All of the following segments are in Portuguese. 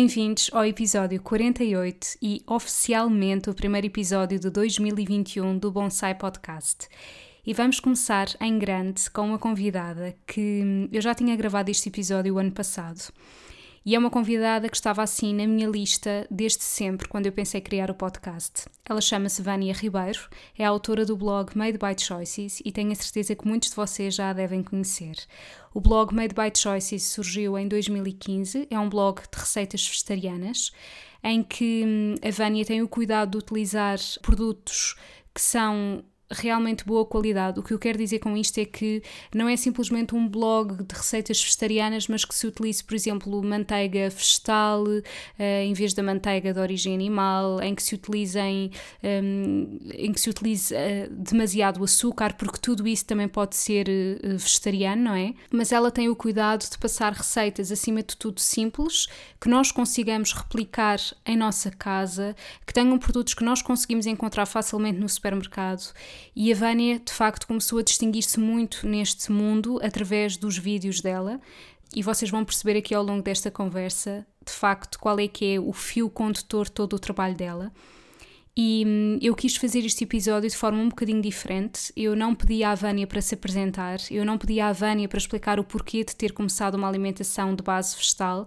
Bem-vindos ao episódio 48 e oficialmente o primeiro episódio de 2021 do Bonsai Podcast. E vamos começar em grande com uma convidada que eu já tinha gravado este episódio o ano passado e é uma convidada que estava assim na minha lista desde sempre, quando eu pensei criar o podcast. Ela chama-se Vânia Ribeiro, é autora do blog Made by Choices e tenho a certeza que muitos de vocês já a devem conhecer. O blog Made by Choices surgiu em 2015, é um blog de receitas vegetarianas, em que hum, a Vânia tem o cuidado de utilizar produtos que são realmente boa qualidade. O que eu quero dizer com isto é que não é simplesmente um blog de receitas vegetarianas, mas que se utilize, por exemplo, manteiga vegetal uh, em vez da manteiga de origem animal, em que se utilizem um, em que se utilize uh, demasiado açúcar, porque tudo isso também pode ser uh, vegetariano, não é? Mas ela tem o cuidado de passar receitas acima de tudo simples, que nós consigamos replicar em nossa casa, que tenham produtos que nós conseguimos encontrar facilmente no supermercado e a Vânia, de facto, começou a distinguir-se muito neste mundo através dos vídeos dela. E vocês vão perceber aqui ao longo desta conversa, de facto, qual é que é o fio condutor todo o trabalho dela. E hum, eu quis fazer este episódio de forma um bocadinho diferente. Eu não pedi à Vânia para se apresentar, eu não pedi à Vânia para explicar o porquê de ter começado uma alimentação de base vegetal.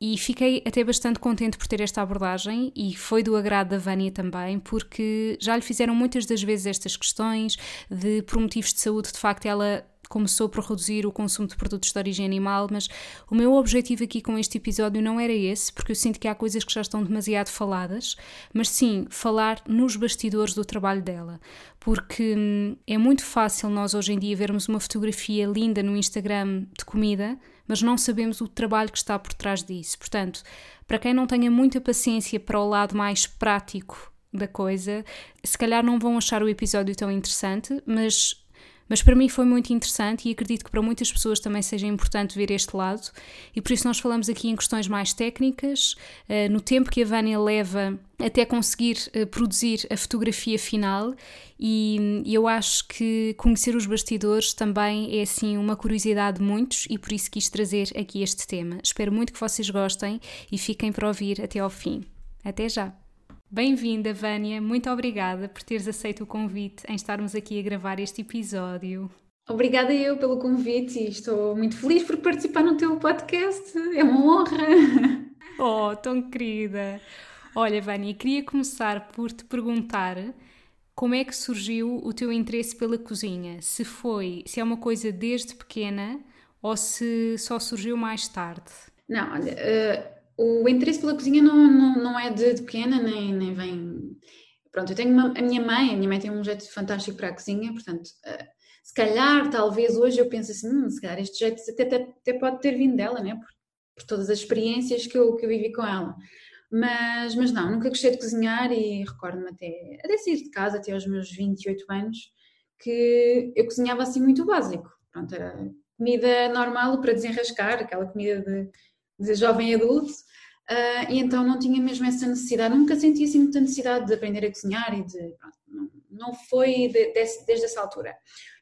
E fiquei até bastante contente por ter esta abordagem e foi do agrado da Vânia também, porque já lhe fizeram muitas das vezes estas questões de por motivos de saúde, de facto, ela começou por reduzir o consumo de produtos de origem animal, mas o meu objetivo aqui com este episódio não era esse, porque eu sinto que há coisas que já estão demasiado faladas, mas sim falar nos bastidores do trabalho dela, porque hum, é muito fácil nós hoje em dia vermos uma fotografia linda no Instagram de comida, mas não sabemos o trabalho que está por trás disso. Portanto, para quem não tenha muita paciência para o lado mais prático da coisa, se calhar não vão achar o episódio tão interessante, mas mas para mim foi muito interessante e acredito que para muitas pessoas também seja importante ver este lado, e por isso nós falamos aqui em questões mais técnicas, uh, no tempo que a Vânia leva até conseguir uh, produzir a fotografia final, e eu acho que conhecer os bastidores também é assim uma curiosidade de muitos, e por isso quis trazer aqui este tema. Espero muito que vocês gostem e fiquem para ouvir até ao fim. Até já! Bem-vinda, Vânia. Muito obrigada por teres aceito o convite em estarmos aqui a gravar este episódio. Obrigada eu pelo convite e estou muito feliz por participar no teu podcast. É uma honra. Oh, tão querida. Olha, Vânia, queria começar por te perguntar como é que surgiu o teu interesse pela cozinha? Se foi, se é uma coisa desde pequena ou se só surgiu mais tarde? Não, olha, uh o interesse pela cozinha não, não, não é de, de, pequena, nem, nem vem. Pronto, eu tenho uma, a minha mãe, a minha mãe tem um jeito fantástico para a cozinha, portanto, uh, se calhar, talvez hoje eu penso assim, hum, se calhar este jeito até, até, até pode ter vindo dela, né? Por, por, todas as experiências que eu, que eu vivi com ela. Mas, mas não, nunca gostei de cozinhar e recordo-me até, até sair de casa, até aos meus 28 anos, que eu cozinhava assim muito básico. Pronto, era comida normal para desenrascar, aquela comida de de jovem adulto, uh, e então não tinha mesmo essa necessidade, nunca senti assim muita necessidade de aprender a cozinhar e de. Pronto, não, foi de, de, desde essa altura.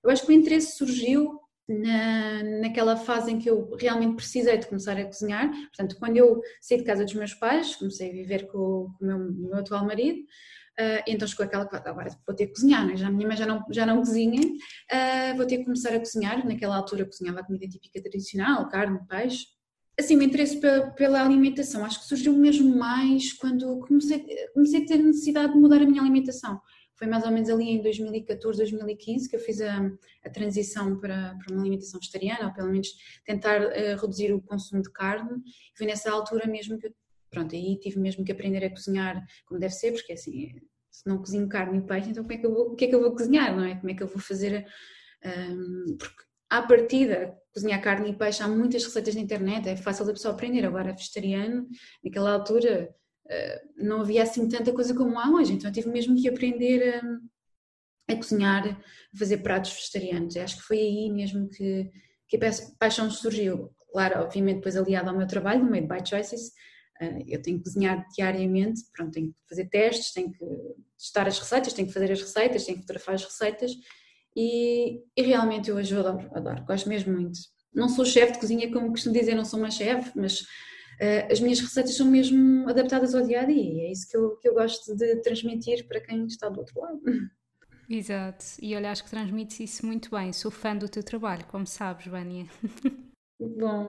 Eu acho que o interesse surgiu na, naquela fase em que eu realmente precisei de começar a cozinhar. Portanto, quando eu saí de casa dos meus pais, comecei a viver com, com o meu, meu, atual marido, uh, então chegou aquela que agora vou ter que cozinhar, né? já minha mãe já não, já não cozinha, uh, vou ter que começar a cozinhar. Naquela altura cozinhava a comida típica tradicional, carne, peixe, assim, o interesse pela, pela, alimentação acho que surgiu mesmo mais quando comecei, comecei a ter necessidade de mudar a minha alimentação. Foi mais ou menos ali em 2014, 2015 que eu fiz a, a transição para, para, uma alimentação vegetariana, ou pelo menos tentar uh, reduzir o consumo de carne. Foi nessa altura mesmo que pronto, aí tive mesmo que aprender a cozinhar como deve ser, porque assim, Se não cozinho carne e peixe, então como é que eu vou, o que é que eu vou cozinhar, não é? Como é que eu vou fazer? Um, porque à partida, cozinhar carne e peixe, há muitas receitas na internet, é fácil da pessoa aprender. Agora, vegetariano, naquela altura, uh, não havia assim tanta coisa como há hoje, então eu tive mesmo que aprender a, a cozinhar, a fazer pratos vegetarianos. Eu acho que foi aí mesmo que, que a paixão surgiu. Claro, obviamente, depois aliado ao meu trabalho, no Made by Choices, uh, eu tenho que cozinhar diariamente, pronto, tenho que fazer testes, tenho que testar as receitas, tenho que fazer as receitas, tenho que fotografar as receitas e, e realmente eu hoje adoro, adoro, gosto mesmo muito. Não sou chefe de cozinha, como costumo dizer, não sou uma chefe, mas uh, as minhas receitas são mesmo adaptadas ao dia a dia e é isso que eu, que eu gosto de transmitir para quem está do outro lado. Exato, e olha, acho que transmites isso muito bem. Sou fã do teu trabalho, como sabes, Vânia. Bom.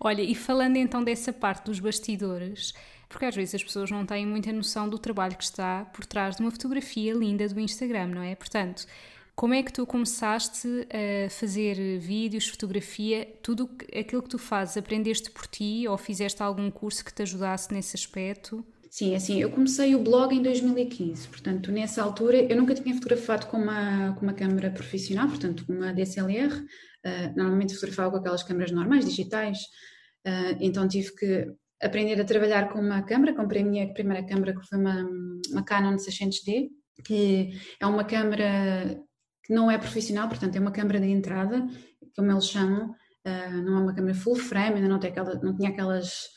Olha, e falando então dessa parte dos bastidores, porque às vezes as pessoas não têm muita noção do trabalho que está por trás de uma fotografia linda do Instagram, não é? Portanto, como é que tu começaste a fazer vídeos, fotografia, tudo aquilo que tu fazes, aprendeste por ti ou fizeste algum curso que te ajudasse nesse aspecto? Sim, assim, eu comecei o blog em 2015, portanto, nessa altura eu nunca tinha fotografado com uma, com uma câmera profissional, portanto, uma DSLR, uh, eh, normalmente fotografava com aquelas câmeras normais, digitais, uh, então tive que aprender a trabalhar com uma câmera, comprei a minha primeira câmera que foi uma, uma Canon 600D, que é uma câmera que não é profissional, portanto é uma câmara de entrada, como eles chamam, uh, não é uma câmara full frame, ainda não, tem aquela, não tinha aquelas,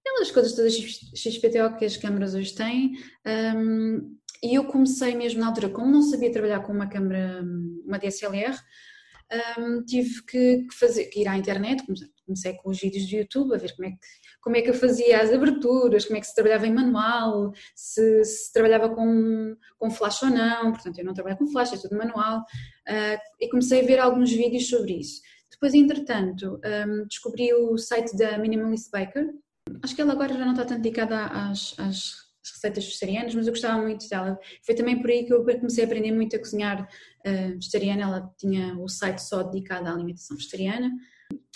aquelas coisas todas XPTO que as câmaras hoje têm. Um, e eu comecei mesmo na altura, como não sabia trabalhar com uma câmera, uma DSLR, um, tive que, fazer, que ir à internet, comecei com os vídeos do YouTube a ver como é que como é que eu fazia as aberturas, como é que se trabalhava em manual, se, se trabalhava com, com flash ou não, portanto eu não trabalho com flash, é tudo manual, uh, e comecei a ver alguns vídeos sobre isso. Depois, entretanto, um, descobri o site da Minimalist Baker, acho que ela agora já não está tanto dedicada às, às receitas vegetarianas, mas eu gostava muito dela. Foi também por aí que eu comecei a aprender muito a cozinhar uh, vegetariana. Ela tinha o site só dedicado à alimentação vegetariana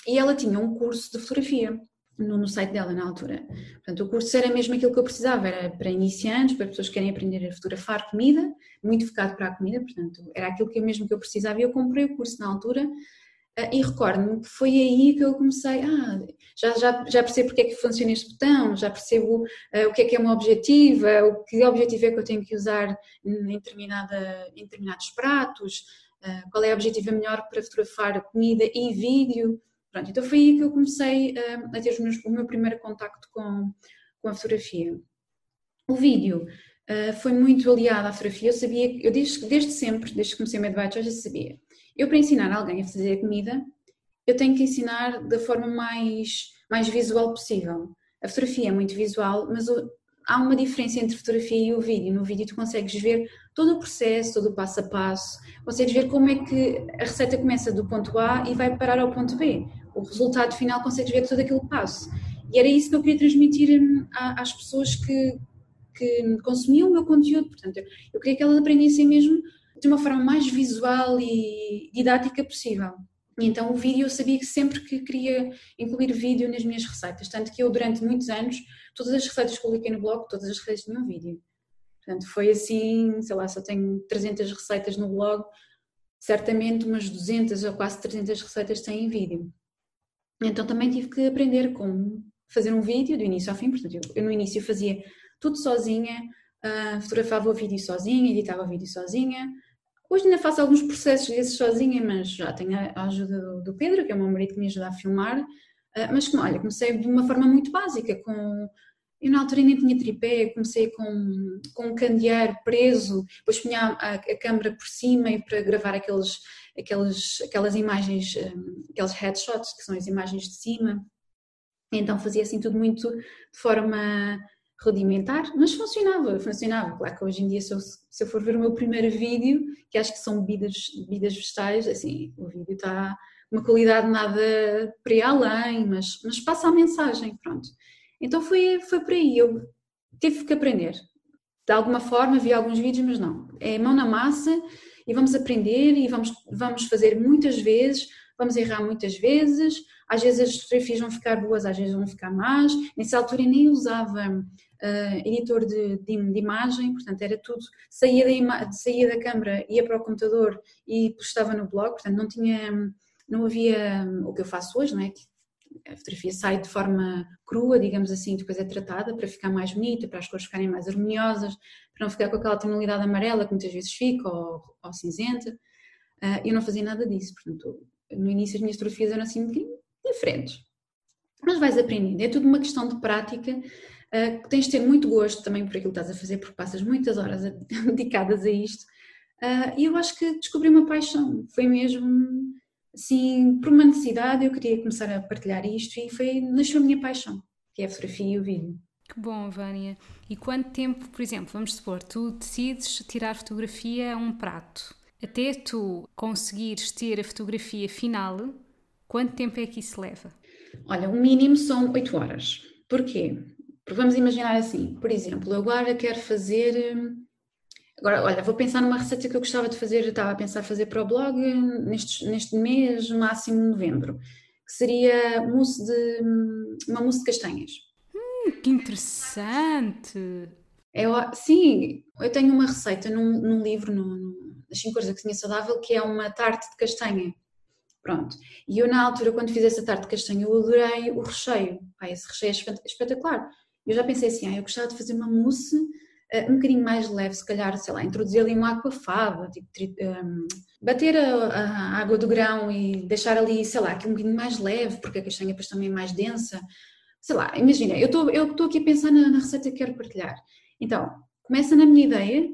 e ela tinha um curso de fotografia no, no, site dela na altura. Portanto, o curso era mesmo aquilo que eu precisava, era para iniciantes, para pessoas que querem aprender a fotografar comida, muito focado para a comida, portanto, era aquilo que eu mesmo que eu precisava e eu comprei o curso na altura e recordo-me que foi aí que eu comecei, ah, já, já, já percebo porque é que funciona este botão, já percebo uh, o que é que é uma objetiva, o que objetivo é que eu tenho que usar em, determinada, em determinados pratos, uh, qual é a objetiva melhor para fotografar comida e vídeo, Pronto, então foi aí que eu comecei a, a ter meus, o meu primeiro contacto com, com a fotografia. O vídeo uh, foi muito aliado à fotografia, eu sabia, eu desde, desde sempre, desde que comecei a Medbite, eu já sabia. Eu para ensinar alguém a fazer comida, eu tenho que ensinar da forma mais, mais visual possível. A fotografia é muito visual, mas o, há uma diferença entre fotografia e o vídeo. No vídeo tu consegues ver todo o processo, todo o passo a passo, consegues ver como é que a receita começa do ponto A e vai parar ao ponto B o resultado final consegues ver todo aquele passo. E era isso que eu queria transmitir hum, às pessoas que, que consumiam o meu conteúdo. Portanto, eu queria que elas aprendessem mesmo de uma forma mais visual e didática possível. E então o vídeo eu sabia que sempre que queria incluir vídeo nas minhas receitas, tanto que eu durante muitos anos, todas as receitas que publiquei no blog, todas as receitas tinham vídeo. Portanto, foi assim, sei lá, só tenho 300 receitas no blog, certamente umas 200 ou quase 300 receitas têm vídeo. Então também tive que aprender como fazer um vídeo do início ao fim, portanto eu, no início fazia tudo sozinha, uh, fotografava o vídeo sozinha, editava o vídeo sozinha. Hoje ainda faço alguns processos desses sozinha, mas já tenho a ajuda do, Pedro, que é o meu marido que me ajuda a filmar. Uh, mas olha, comecei de uma forma muito básica, com eu na altura nem tinha tripé, comecei com, com um candeeiro preso, depois punha a, a câmera por cima e para gravar aqueles aquelas, aquelas imagens, um, aqueles headshots, que são as imagens de cima. Então fazia assim tudo muito de forma rudimentar, mas funcionava, funcionava. Claro que hoje em dia, se eu, se eu for ver o meu primeiro vídeo, que acho que são bebidas, bebidas vegetais, assim, o vídeo está uma qualidade nada para ir além, mas, mas passa a mensagem, pronto. Então foi, foi por aí, eu tive que aprender. De alguma forma vi alguns vídeos, mas não. É mão na massa e vamos aprender e vamos, vamos fazer muitas vezes, vamos errar muitas vezes, às vezes as fotografias vão ficar boas, às vezes vão ficar más. Nessa altura eu nem usava uh, editor de, de, de, imagem, portanto era tudo, saía da, saía da câmara, ia para o computador e postava no blog, portanto não tinha, não havia o que eu faço hoje, não é? A fotografia sai de forma crua, digamos assim, depois é tratada para ficar mais bonita, para as cores ficarem mais harmoniosas, para não ficar com aquela tonalidade amarela que muitas vezes fica, ou, ou cinzenta. Uh, eu não fazia nada disso, portanto, no início as minhas fotografias eram assim um diferentes. Mas vais aprendendo, é tudo uma questão de prática, uh, que tens de ter muito gosto também por aquilo que estás a fazer, porque passas muitas horas a, dedicadas a isto. Uh, e eu acho que descobri uma paixão, foi mesmo assim, por uma necessidade, eu queria começar a partilhar isto e foi, nasceu a minha paixão, que é a fotografia e o vídeo. Que bom, Vânia. E quanto tempo, por exemplo, vamos supor, tu decides tirar fotografia a um prato, até tu conseguires ter a fotografia final, quanto tempo é que isso leva? Olha, o mínimo são 8 horas. Porquê? Porque vamos imaginar assim, por exemplo, agora quero fazer. Agora, olha, vou pensar numa receita que eu gostava de fazer, eu estava a pensar fazer para o blog neste, neste mês, máximo novembro, que seria mousse de, uma mousse de castanhas. Hum, que interessante! Eu, sim, eu tenho uma receita num, num livro, no, das 5 coisas da cozinha saudável, que é uma tarte de castanha. Pronto. E eu, na altura, quando fiz essa tarte de castanha, eu adorei o recheio. Pai, esse recheio é espetacular. Eu já pensei assim, ah, eu gostava de fazer uma mousse uh, um bocadinho mais leve, se calhar, sei lá, introduzir ali uma aquafaba, tipo, um, bater a, a, água do grão e deixar ali, sei lá, aqui um bocadinho mais leve, porque a castanha depois também é mais densa. Sei lá, imagina, eu estou aqui a pensar na, na receita que quero partilhar. Então, começa na minha ideia,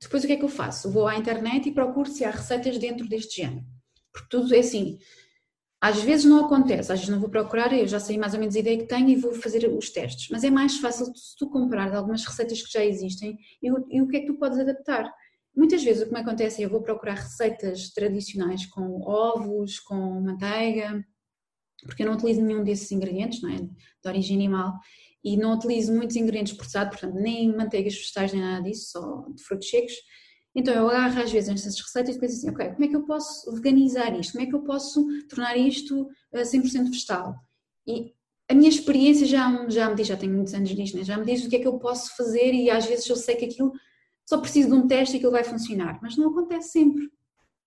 depois o que é que eu faço? Vou à internet e procuro se há receitas dentro deste género. Porque tudo é assim. Às vezes não acontece, às vezes não vou procurar, eu já sei mais ou menos a ideia que tenho e vou fazer os testes. Mas é mais fácil se tu comparar algumas receitas que já existem e o, e o que é que tu podes adaptar. Muitas vezes o que me acontece é eu vou procurar receitas tradicionais com ovos, com manteiga, porque eu não utilizo nenhum desses ingredientes, não é? De origem animal, e não utilizo muitos ingredientes processados, portanto, nem manteigas vegetais nem nada disso, só de frutos secos. Então eu agarro às vezes nessas receitas e penso assim, ok, como é que eu posso veganizar isto? Como é que eu posso tornar isto 100% vegetal? E a minha experiência já, já me diz, já tenho muitos anos nisto, né? já me diz o que é que eu posso fazer e às vezes eu sei que aquilo só preciso de um teste e aquilo vai funcionar, mas não acontece sempre.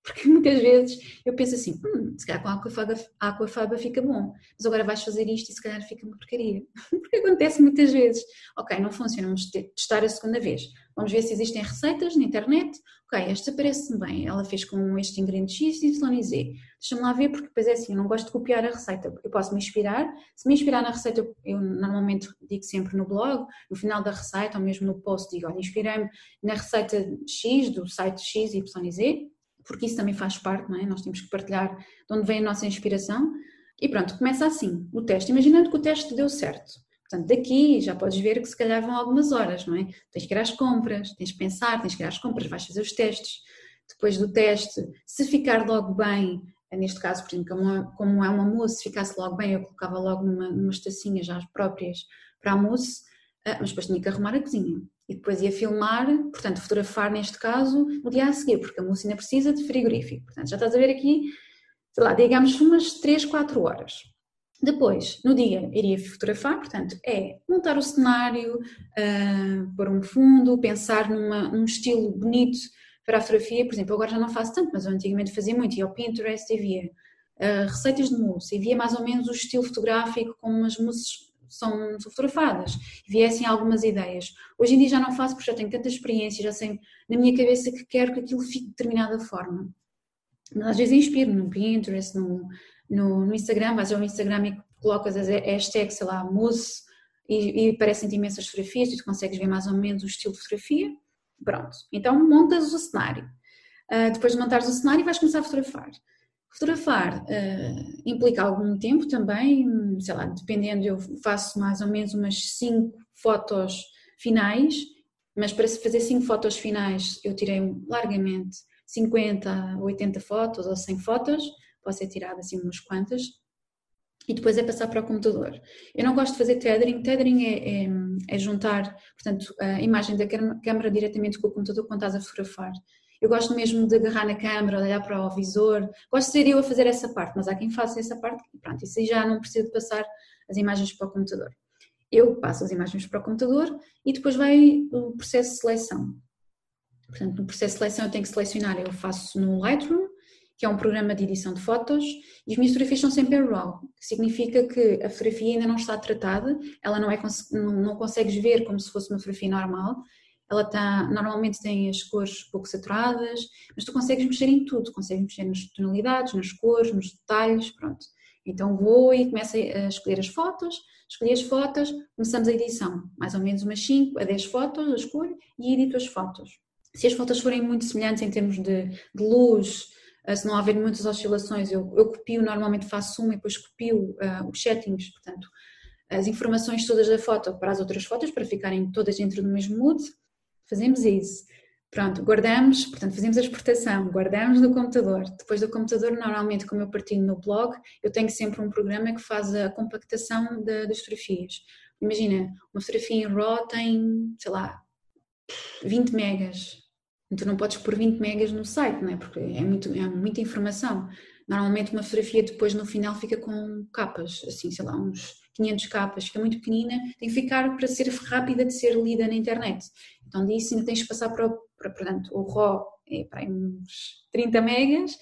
Porque muitas vezes eu penso assim, hum, se calhar com a aquafaba, a aquafaba fica bom, mas agora vais fazer isto e se calhar fica uma porcaria. Porque acontece muitas vezes. Ok, não funciona, vamos testar a segunda vez. Vamos ver se existem receitas na internet. Ok, esta parece-me bem, ela fez com este ingrediente X, Y e Z. Deixa-me lá ver, porque depois é assim, eu não gosto de copiar a receita. Eu posso me inspirar. Se me inspirar na receita, eu normalmente digo sempre no blog, no final da receita, ou mesmo no post, digo, olha, inspirei-me na receita X, do site X, Y e Z porque isso também faz parte, não é? Nós temos que partilhar de onde vem a nossa inspiração. E pronto, começa assim o teste. Imaginando que o teste deu certo. Portanto, daqui já podes ver que se calhar vão algumas horas, não é? Tens que ir às compras, tens que pensar, tens que ir às compras, vais fazer os testes. Depois do teste, se ficar logo bem, neste caso, por exemplo, como, é, uma mousse, se ficasse logo bem, eu colocava logo numa, numas tacinhas já próprias para a mousse, ah, mas depois tinha que arrumar a cozinha e depois ia filmar, portanto, fotografar neste caso no dia a seguir, porque a moça ainda precisa de frigorífico. Portanto, já estás a ver aqui, sei lá, digamos umas 3, 4 horas. Depois, no dia, iria fotografar, portanto, é montar o cenário, uh, pôr um fundo, pensar numa, num estilo bonito para a fotografia. Por exemplo, agora já não faço tanto, mas eu antigamente fazia muito, ia ao Pinterest e via uh, receitas de mousse, e via mais ou menos o estilo fotográfico, como umas mousses são, fotografadas, viessem algumas ideias. Hoje em dia já não faço porque já tenho tanta experiência, já sei na minha cabeça que quero que aquilo fique de determinada forma. Mas às vezes inspiro no Pinterest, no, no, no Instagram, vais ao Instagram e colocas as hashtags, sei lá, mousse, e, e aparecem-te imensas fotografias, e tu consegues ver mais ou menos o estilo de fotografia. Pronto, então montas o cenário. Uh, depois de montares o cenário, vais começar a fotografar. Fotografar uh, implica algum tempo também, sei lá, dependendo, eu faço mais ou menos umas 5 fotos finais, mas para fazer 5 fotos finais eu tirei largamente 50, 80 fotos ou 100 fotos, posso ser tirada assim umas quantas, e depois é passar para o computador. Eu não gosto de fazer tethering, tethering é, é, é juntar, portanto, a imagem da câmera diretamente com o computador quando estás a fotografar. Eu gosto mesmo de agarrar na câmera, olhar para o visor. Gosto de ser eu a fazer essa parte, mas há quem faça essa parte e pronto, isso aí já não preciso de passar as imagens para o computador. eu passo as imagens para o computador e depois vai o processo de seleção. Portanto, no processo de seleção eu tenho que selecionar, eu faço no Lightroom, que é um programa de edição de fotos, e as minhas fotografias são sempre em RAW, que significa que a fotografia ainda não está tratada, ela não, é, não, não consegues ver como se fosse uma fotografia normal, ela está, normalmente tem as cores pouco saturadas, mas tu consegues mexer em tudo, consegues mexer nas tonalidades, nas cores, nos detalhes, pronto. Então vou e começo a escolher as fotos, escolhi as fotos, começamos a edição, mais ou menos umas 5 a 10 fotos, eu escolho e edito as fotos. Se as fotos forem muito semelhantes em termos de, de luz, se não haver muitas oscilações, eu, eu copio, normalmente faço uma e depois copio uh, os settings, portanto, as informações todas da foto para as outras fotos, para ficarem todas dentro do mesmo mood. Fazemos isso. Pronto, guardamos, portanto, fazemos a exportação, guardamos no computador. Depois do computador, normalmente, como eu partilho no blog, eu tenho sempre um programa que faz a compactação de, das fotografias. Imagina, uma fotografia em RAW tem, sei lá, 20 megas. Então não podes pôr 20 megas no site, não é? Porque é, muito, é muita informação. Normalmente uma fotografia depois no final fica com capas, assim, sei lá, uns 500 capas, fica muito pequenina, tem que ficar para ser rápida de ser lida na internet. Então disso ainda tens que passar para, para portanto, o RAW é para uns 30 megas,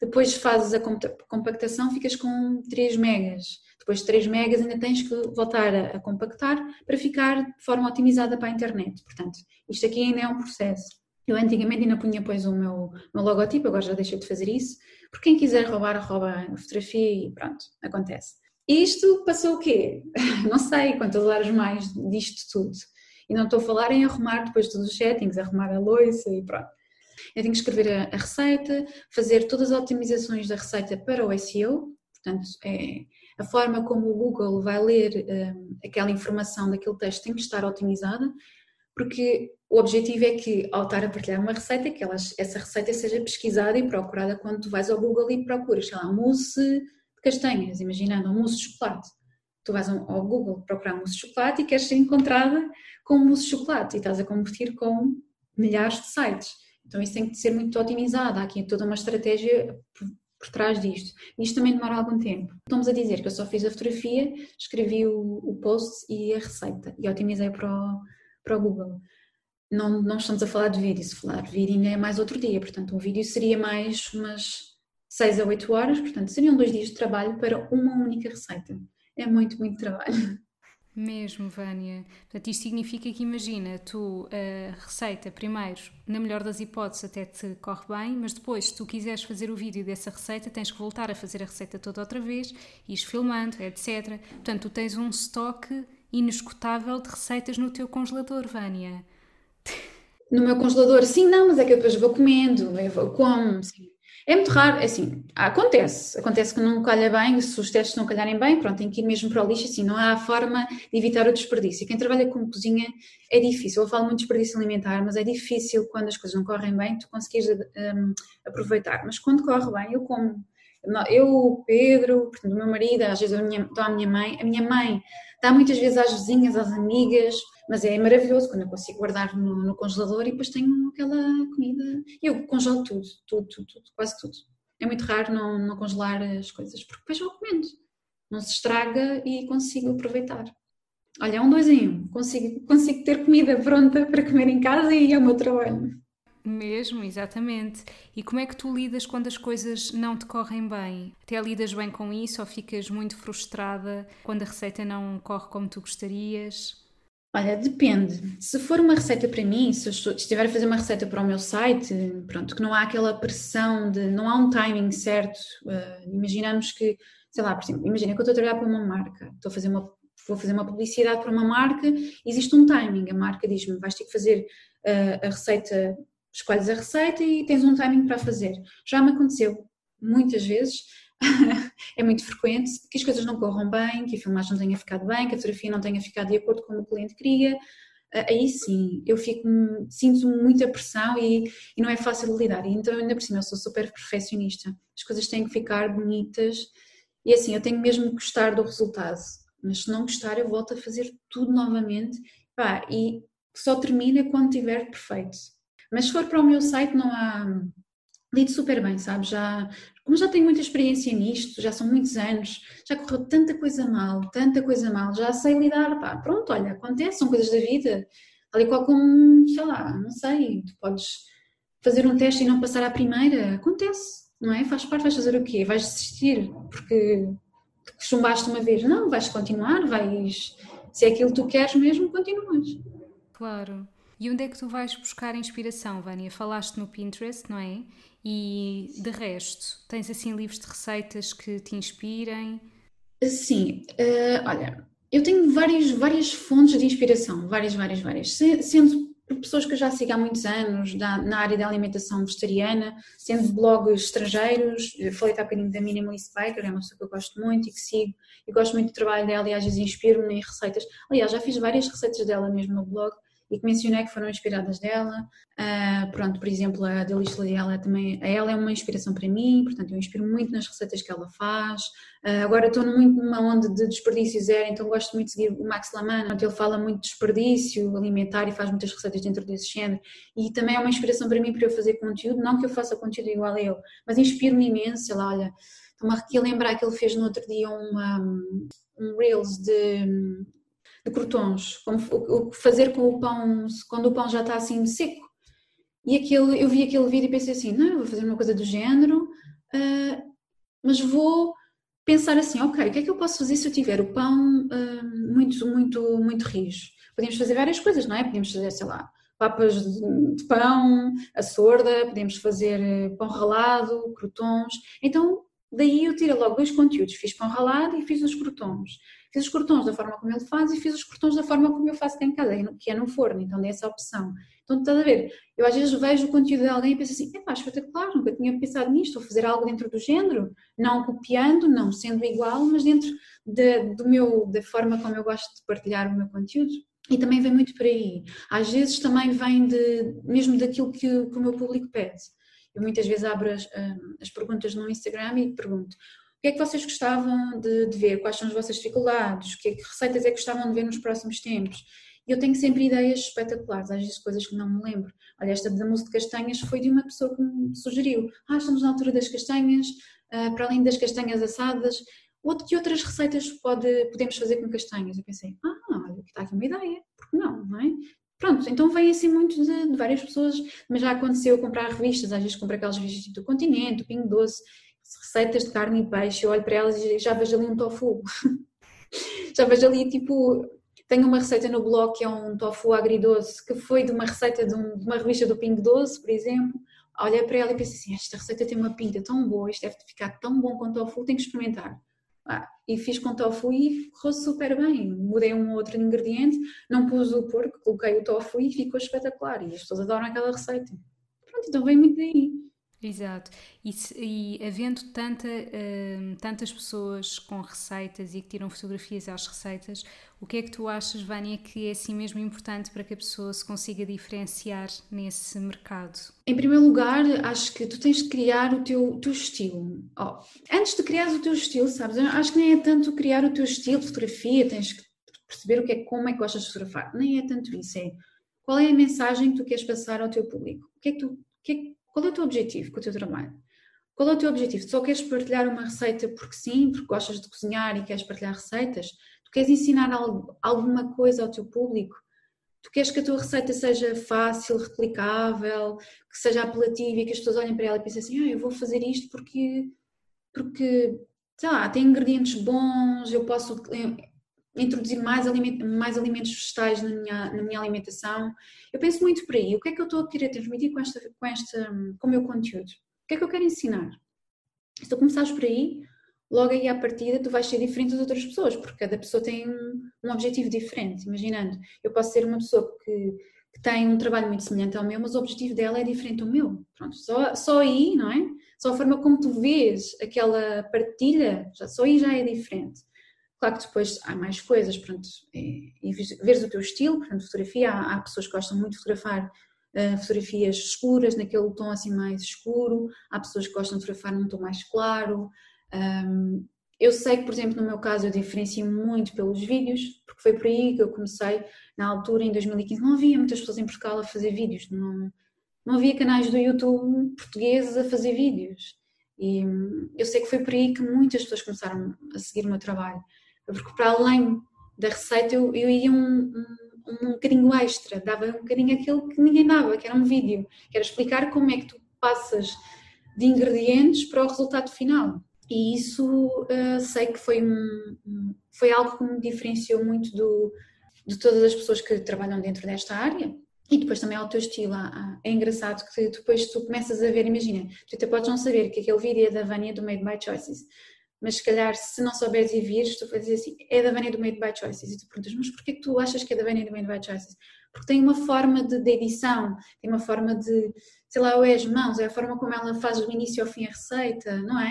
depois fazes a compactação, ficas com 3 megas. Depois de 3 megas ainda tens que voltar a compactar para ficar de forma otimizada para a internet. Portanto, isto aqui ainda é um processo. Eu antigamente ainda punha pois o meu, meu logotipo, agora já deixei de fazer isso, porque quem quiser roubar, rouba a fotografia e pronto, acontece. Isto passou o quê? Não sei quantas horas mais disto tudo. E não estou a falar em arrumar depois todos os settings, arrumar a louça e pronto. Eu tenho que escrever a, a receita, fazer todas as otimizações da receita para o SEO, portanto, é, a forma como o Google vai ler um, aquela informação daquele texto tem que estar otimizada, porque o objetivo é que, ao estar a partilhar uma receita, que elas, essa receita seja pesquisada e procurada quando tu vais ao Google e procuras, sei lá, mousse de castanhas, imaginando, um mousse de chocolate. Tu vais ao Google procurar mousse de chocolate e queres ser encontrada com mousse de chocolate e estás a competir com milhares de sites. Então isso tem que ser muito otimizado. Há aqui toda uma estratégia por, trás disto. Isto também demora algum tempo. Estamos a dizer que eu só fiz a fotografia, escrevi o, o post e a receita e otimizei para o, para o Google não, não estamos a falar de vídeo, se falar de vídeo ainda é mais outro dia, portanto um vídeo seria mais umas 6 a 8 horas, portanto seriam dois dias de trabalho para uma única receita. É muito, muito trabalho. Mesmo, Vânia. Portanto, isto significa que, imagina, tu a receita, primeiro, na melhor das hipóteses, até te corre bem, mas depois, se tu quiseres fazer o vídeo dessa receita, tens que voltar a fazer a receita toda outra vez, ires filmando, etc. Portanto, tu tens um estoque inescutável de receitas no teu congelador, Vânia. No meu congelador, sim, não, mas é que eu depois vou comendo, eu vou, como, sim. É muito raro, é assim, acontece, acontece que não calha bem, se os testes não calharem bem, pronto, tem que ir mesmo para o lixo, assim, não há forma de evitar o desperdício. Quem trabalha com cozinha é difícil, eu falo muito de desperdício alimentar, mas é difícil quando as coisas não correm bem, tu conseguires um, aproveitar, mas quando corre bem, eu como. Eu, o Pedro, o meu marido, às vezes eu dou à minha mãe, a minha mãe dá muitas vezes às vizinhas, às amigas, mas é maravilhoso quando eu consigo guardar no, no congelador e depois tenho aquela comida. Eu congelo tudo, tudo, tudo, tudo, quase tudo. É muito raro não, não congelar as coisas, porque depois vou comendo. Não se estraga e consigo aproveitar. Olha, é um dois em um. Consigo, consigo ter comida pronta para comer em casa e é o meu trabalho. Mesmo, exatamente. E como é que tu lidas quando as coisas não te correm bem? Até lidas bem com isso ou ficas muito frustrada quando a receita não corre como tu gostarias? Olha, depende. Se for uma receita para mim, se eu estiver a fazer uma receita para o meu site, pronto, que não há aquela pressão de, não há um timing certo. Uh, imaginamos que, sei lá, por exemplo, imagina que eu estou a trabalhar para uma marca, estou a fazer uma, vou fazer uma publicidade para uma marca, existe um timing. A marca diz-me, vais ter que fazer uh, a receita, escolhes a receita e tens um timing para fazer. Já me aconteceu muitas vezes é muito frequente que as coisas não corram bem, que a filmagem não tenha ficado bem, que a fotografia não tenha ficado de acordo com o cliente queria. Ah, aí sim, eu fico, sinto muita pressão e, e não é fácil de lidar. E então, ainda por cima, eu sou super perfeccionista. As coisas têm que ficar bonitas e assim, eu tenho mesmo que gostar do resultado. Mas se não gostar, eu volto a fazer tudo novamente pá, e só termina quando tiver perfeito. Mas se for para o meu site, não há, lido super bem, sabe? Já, como já tenho muita experiência nisto, já são muitos anos, já correu tanta coisa mal, tanta coisa mal, já sei lidar, pá, pronto, olha, acontece, são coisas da vida, ali qual como, sei lá, não sei, tu podes fazer um teste e não passar à primeira, acontece, não é? Faz parte, vais fazer o quê? Vais desistir porque chumbaste uma vez? Não, vais continuar, vais, se é aquilo que tu queres mesmo, continuas. Claro. E onde é que tu vais buscar inspiração, Vânia? Falaste no Pinterest, não é? E de resto, tens assim livros de receitas que te inspirem? Sim, uh, olha, eu tenho várias, várias fontes de inspiração, várias, várias, várias. Sendo pessoas que eu já sigo há muitos anos da, na área da alimentação vegetariana, sendo blogs estrangeiros, falei há bocadinho da Minimalist Baker, é uma pessoa que eu gosto muito e que sigo, e gosto muito do trabalho dela e vezes inspiro-me em receitas. Aliás, já fiz várias receitas dela mesmo no blog, e que mencionei que foram inspiradas dela. Uh, pronto, por exemplo, a Delícia ela também, a ela é uma inspiração para mim, portanto eu inspiro muito nas receitas que ela faz. Uh, agora estou muito numa onda de desperdício zero, então gosto muito de seguir o Max Lamana, ele fala muito de desperdício alimentar e faz muitas receitas dentro desse género. E também é uma inspiração para mim para eu fazer conteúdo, não que eu faça conteúdo igual a ele, mas inspiro-me imenso, lá, olha, estou-me a lembrar que ele fez no outro dia uma, um Reels de de crotons, como o que fazer com o pão quando o pão já está assim seco. E aquele, eu vi aquele vídeo e pensei assim, não, vou fazer uma coisa do género, uh, mas vou pensar assim, ok, o que é que eu posso fazer se eu tiver o pão uh, muito, muito, muito rijo? Podemos fazer várias coisas, não é? Podemos fazer, sei lá, papas de, de pão, a sorda, podemos fazer eh, pão ralado, crotons. Então, daí eu tirei logo dois conteúdos, fiz pão ralado e fiz os crotons. Fiz os cortons da forma como ele faz e fiz os cortons da forma como eu faço em casa, que é no forno, então dei essa opção. Então, estás a ver? Eu às vezes vejo o conteúdo de alguém e penso assim, é pá, espetacular, nunca tinha pensado nisto, vou fazer algo dentro do género, não copiando, não sendo igual, mas dentro de, do meu, da forma como eu gosto de partilhar o meu conteúdo. E também vem muito por aí. Às vezes também vem de, mesmo daquilo que, que o meu público pede. Eu muitas vezes abro as, hum, as perguntas no Instagram e pergunto que é que vocês gostavam de, de, ver? Quais são as vossas dificuldades? Que, que, receitas é que gostavam de ver nos próximos tempos? E eu tenho sempre ideias espetaculares, às vezes coisas que não me lembro. Olha, esta da música de castanhas foi de uma pessoa que me sugeriu. Ah, estamos na altura das castanhas, uh, para além das castanhas assadas, outro, que outras receitas pode, podemos fazer com castanhas? Eu pensei, ah, olha, está aqui uma ideia, porque não, não é? Pronto, então vem assim muito de, de, várias pessoas, mas já aconteceu comprar revistas, às vezes compro aquelas revistas do Continente, do Pingo Doce, receitas de carne e peixe, eu olho para elas e já vejo ali um tofu. já vejo ali tipo. Tenho uma receita no blog que é um tofu agridoce, que foi de uma receita de, um, de uma revista do Pingo Doce, por exemplo. Olhei para ela e pensei assim: esta receita tem uma pinta tão boa, isto deve ficar tão bom com tofu, tenho que experimentar. Ah, e fiz com tofu e correu super bem. Mudei um outro ingrediente, não pus o porco, coloquei o tofu e ficou espetacular. E as pessoas adoram aquela receita. Pronto, então vem muito daí. Exato. E, e havendo tanta, uh, tantas pessoas com receitas e que tiram fotografias às receitas, o que é que tu achas, Vânia, que é assim mesmo importante para que a pessoa se consiga diferenciar nesse mercado? Em primeiro lugar, acho que tu tens de criar o teu, teu estilo. Oh, antes de criar o teu estilo, sabes? Eu acho que nem é tanto criar o teu estilo de fotografia, tens que perceber o que é, como é que gostas de fotografar. Nem é tanto isso, é qual é a mensagem que tu queres passar ao teu público? O que é que tu, o que é que qual é o teu objetivo com o teu trabalho? Qual é o teu objetivo? Só queres partilhar uma receita porque sim, porque gostas de cozinhar e queres partilhar receitas? Tu queres ensinar algo, alguma coisa ao teu público? Tu queres que a tua receita seja fácil, replicável, que seja apelativa e que as pessoas olhem para ela e pensem assim: ah, eu vou fazer isto porque, porque sei lá, tem ingredientes bons, eu posso introduzir mais, aliment mais alimentos vegetais na minha, na minha alimentação. Eu penso muito por aí. O que é que eu estou a querer transmitir com, esta, com, esta, com o meu conteúdo? O que é que eu quero ensinar? Se tu começares por aí, logo aí à partida tu vais ser diferente das outras pessoas, porque cada pessoa tem um, um objetivo diferente. Imaginando, eu posso ser uma pessoa que, que, tem um trabalho muito semelhante ao meu, mas o objetivo dela é diferente do meu. Pronto, só, só aí, não é? Só a forma como tu vês aquela partilha, já, só aí já é diferente. Claro que depois há mais coisas, pronto, e, e veres o teu estilo, portanto, fotografia, há, há pessoas que gostam muito de fotografar uh, fotografias escuras, naquele tom assim mais escuro, há pessoas que gostam de fotografar num tom mais claro. Um, eu sei que, por exemplo, no meu caso eu diferencio muito pelos vídeos, porque foi por aí que eu comecei, na altura, em 2015, não havia muitas pessoas em Portugal a fazer vídeos, não, não havia canais do YouTube portugueses a fazer vídeos. E hum, eu sei que foi por aí que muitas pessoas começaram a seguir o meu trabalho. Porque para além da receita eu, eu ia um, um, um bocadinho extra, dava um bocadinho aquilo que ninguém dava, que era um vídeo, que era explicar como é que tu passas de ingredientes para o resultado final. E isso uh, sei que foi, um, foi algo que me diferenciou muito do, de todas as pessoas que trabalham dentro desta área. E depois também ao teu estilo. É engraçado que depois tu começas a ver, imagina, tu até podes não saber que aquele vídeo é da Vânia do Made by Choices, mas se calhar se não souberes e vires, tu vais dizer assim, é da do Made by Choices. E tu perguntas, mas porquê que tu achas que é da do Made by Choices? Porque tem uma forma de, de edição, tem uma forma de, sei lá, é as mãos, é a forma como ela faz do início ao fim a receita, não é?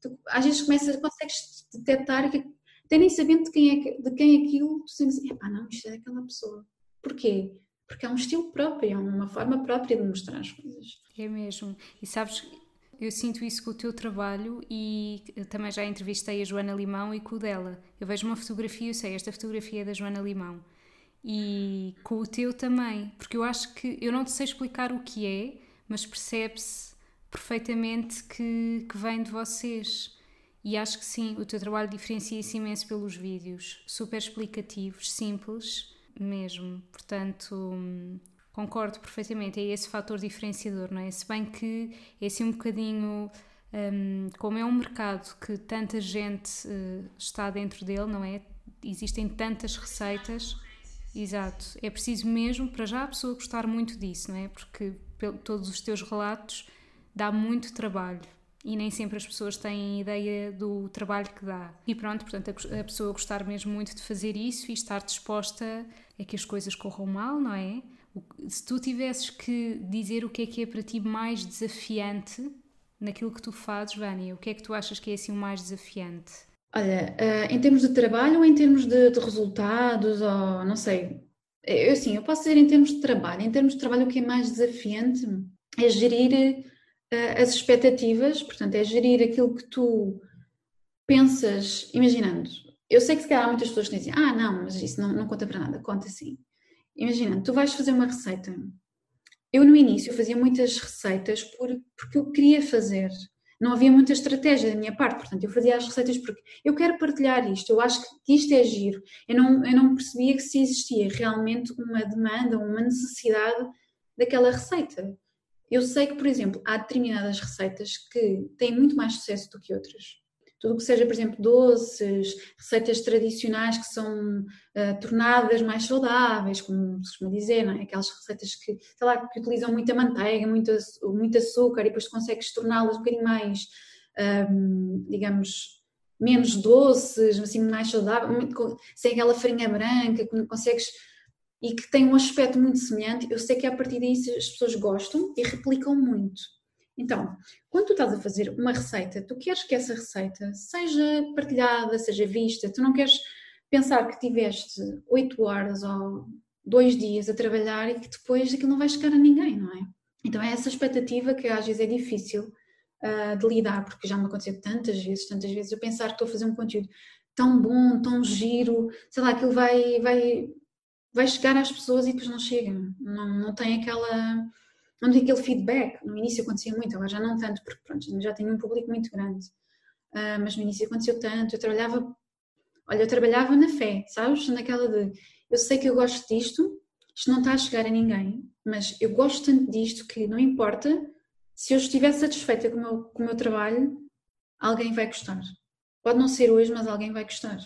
Tu, às vezes começas, consegues detectar que até nem sabendo de quem é, de quem é aquilo, tu sentes assim, pá, não, isto é daquela pessoa. Porquê? Porque é um estilo próprio, é uma forma própria de mostrar as coisas. É mesmo. E sabes, eu sinto isso com o teu trabalho e também já entrevistei a Joana Limão e com o dela. Eu vejo uma fotografia, eu sei, esta fotografia é da Joana Limão. E com o teu também, porque eu acho que eu não te sei explicar o que é, mas percebe-se perfeitamente que, que vem de vocês. E acho que sim, o teu trabalho diferencia-se imenso pelos vídeos, super explicativos, simples mesmo. Portanto, concordo perfeitamente, é esse fator diferenciador, não é? Se bem que é assim um bocadinho. Um, como é um mercado que tanta gente uh, está dentro dele, não é? Existem tantas receitas, exato. É preciso mesmo, para já, a pessoa gostar muito disso, não é? Porque todos os teus relatos dá muito trabalho e nem sempre as pessoas têm ideia do trabalho que dá. E pronto, portanto, a pessoa gostar mesmo muito de fazer isso e estar disposta a que as coisas corram mal, não é? Se tu tivesses que dizer o que é que é para ti mais desafiante naquilo que tu fazes, Vânia, o que é que tu achas que é assim o mais desafiante? Olha, uh, em termos de trabalho ou em termos de, de resultados, ou não sei, eu sim, eu posso dizer em termos de trabalho. Em termos de trabalho, o que é mais desafiante é gerir uh, as expectativas, portanto, é gerir aquilo que tu pensas, imaginando. Eu sei que se calhar muitas pessoas dizem, ah, não, mas isso não, não conta para nada, conta sim. Imagina, tu vais fazer uma receita. Eu no início fazia muitas receitas por, porque eu queria fazer. Não havia muita estratégia da minha parte, portanto, eu fazia as receitas porque eu quero partilhar isto, eu acho que isto é giro. Eu não, eu não percebia que se existia realmente uma demanda, uma necessidade daquela receita. Eu sei que, por exemplo, há determinadas receitas que têm muito mais sucesso do que outras. Tudo que seja, por exemplo, doces, receitas tradicionais que são uh, tornadas mais saudáveis, como se costuma dizer, não é? aquelas receitas que, sei lá, que utilizam muita manteiga, muito, muito açúcar e depois consegues torná-las um bocadinho mais, um, digamos, menos doces, assim, mais saudáveis, sem aquela farinha branca, consegues e que tem um aspecto muito semelhante, eu sei que a partir disso as pessoas gostam e replicam muito. Então, quando tu estás a fazer uma receita, tu queres que essa receita seja partilhada, seja vista, tu não queres pensar que tiveste oito horas ou dois dias a trabalhar e que depois aquilo não vai chegar a ninguém, não é? Então é essa expectativa que às vezes é difícil uh, de lidar, porque já me aconteceu tantas vezes, tantas vezes, eu pensar que estou a fazer um conteúdo tão bom, tão giro, sei lá, aquilo vai, vai vai chegar às pessoas e depois não chega. Não, não tem aquela. Não tem aquele feedback. No início acontecia muito, agora já não tanto, porque pronto, já tenho um público muito grande. Uh, mas no início aconteceu tanto. Eu trabalhava. Olha, eu trabalhava na fé, sabes? Naquela de. Eu sei que eu gosto disto, isto não está a chegar a ninguém, mas eu gosto tanto disto que não importa se eu estiver satisfeita com o meu, com o meu trabalho, alguém vai gostar. Pode não ser hoje, mas alguém vai gostar.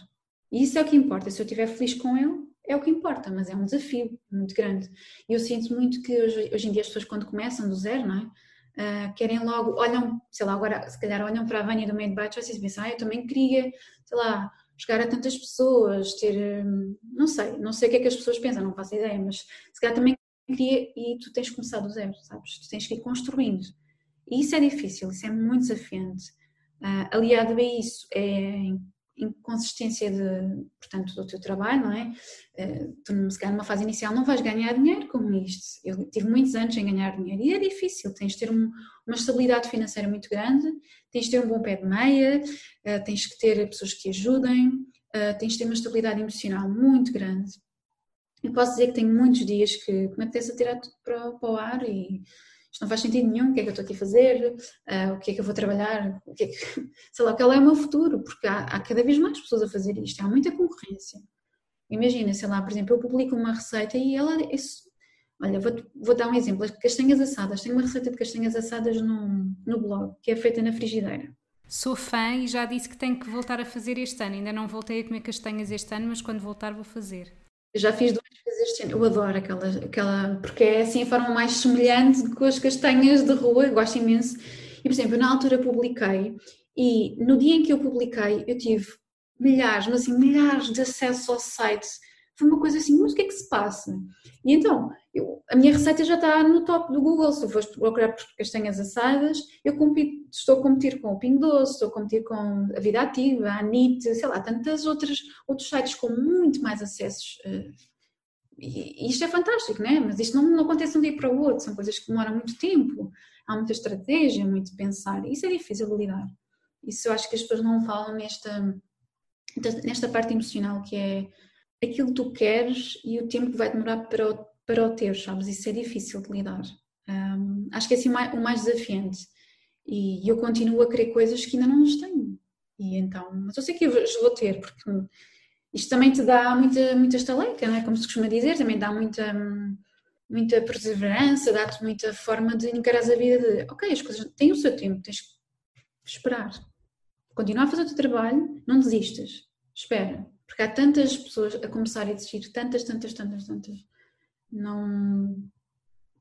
E isso é o que importa. Se eu estiver feliz com ele, é o que importa, mas é um desafio muito grande. E eu sinto muito que hoje, hoje, em dia as pessoas quando começam do zero, não é? Uh, querem logo, olham, sei lá, agora se calhar olham para a Vânia do Made by Choices e pensam, ah, eu também queria, sei lá, chegar a tantas pessoas, ter, hum, não sei, não sei o que é que as pessoas pensam, não faço ideia, mas se calhar também queria e tu tens que começar do zero, sabes? Tu tens que ir construindo. E isso é difícil, isso é muito desafiante. Uh, aliado a isso é inconsistência de, portanto, do teu trabalho, não é? Eh, tu, se calhar, numa fase inicial não vais ganhar dinheiro com isto. Eu tive muitos anos em ganhar dinheiro e é difícil. Tens de ter um, uma estabilidade financeira muito grande, tens de ter um bom pé de meia, eh, tens que ter pessoas que te ajudem, eh, tens de ter uma estabilidade emocional muito grande. Eu posso dizer que tenho muitos dias que, me apetece tirar tudo para, para o ar e, isto não faz sentido nenhum, o que é que eu estou aqui a fazer, uh, o que é que eu vou trabalhar, o que é que, sei lá, qual é o meu futuro, porque há, há cada vez mais pessoas a fazer isto, há muita concorrência. Imagina, sei lá, por exemplo, eu publico uma receita e ela, isso, olha, vou, vou dar um exemplo, castanhas assadas, tenho uma receita de castanhas assadas no, no blog, que é feita na frigideira. Sou fã e já disse que tenho que voltar a fazer este ano. Ainda não voltei a comer castanhas este ano, mas quando voltar vou fazer. Eu já fiz duas Eu adoro aquela, aquela porque é assim a forma mais semelhante com as castanhas de rua, eu gosto imenso. E, por exemplo, eu na altura publiquei e no dia em que eu publiquei eu tive milhares, mas assim, milhares de acessos ao site. Foi uma coisa assim, mas o que é que se passa? E então, eu, a minha receita já está no top do Google. Se eu for procurar por castanhas assadas, eu compito, estou a competir com o Ping Doce, estou a competir com a Vida Ativa, a Anit, sei lá, tantas outras outros sites com muito mais acessos. Eh, e, isto é fantástico, né? Mas isto não, não acontece de um dia para o outro, são coisas que demoram muito tempo, há muita estratégia, muito pensar. Isso é difícil de lidar. Isso eu acho que as pessoas não falam nesta, nesta parte emocional que é aquilo que tu queres e o tempo que vai demorar para o, para o ter, sabes? Isso é difícil de lidar. Um, acho que é assim o mais, o mais desafiante. E eu continuo a querer coisas que ainda não as tenho. E então, mas eu sei que eu vou ter, porque isto também te dá muita, muita estaleca, não é? Como se costuma dizer, também dá muita, muita perseverança, dá-te muita forma de encarar a vida de, ok, as coisas têm o seu tempo, tens que esperar. Continua a fazer o teu trabalho, não desistas, espera. Porque há tantas pessoas a começar a desistir, tantas, tantas, tantas, tantas. Não,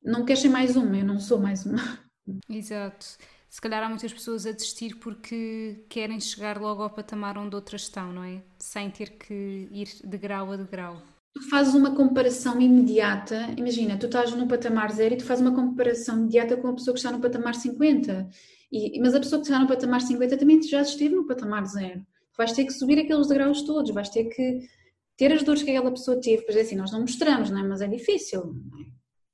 não queres ser mais uma, eu não sou mais uma. Exato. Se calhar há muitas pessoas a desistir porque querem chegar logo ao patamar onde outras estão, não é? Sem ter que ir de grau a de grau. Tu fazes uma comparação imediata, imagina, tu estás no patamar zero e tu fazes uma comparação imediata com a pessoa que está no patamar 50. E, mas a pessoa que está no patamar 50 também já esteve no patamar zero vais ter que subir aqueles degraus todos, vais ter que ter as dores que aquela pessoa teve, pois é assim, nós não mostramos, não é? mas é difícil. É?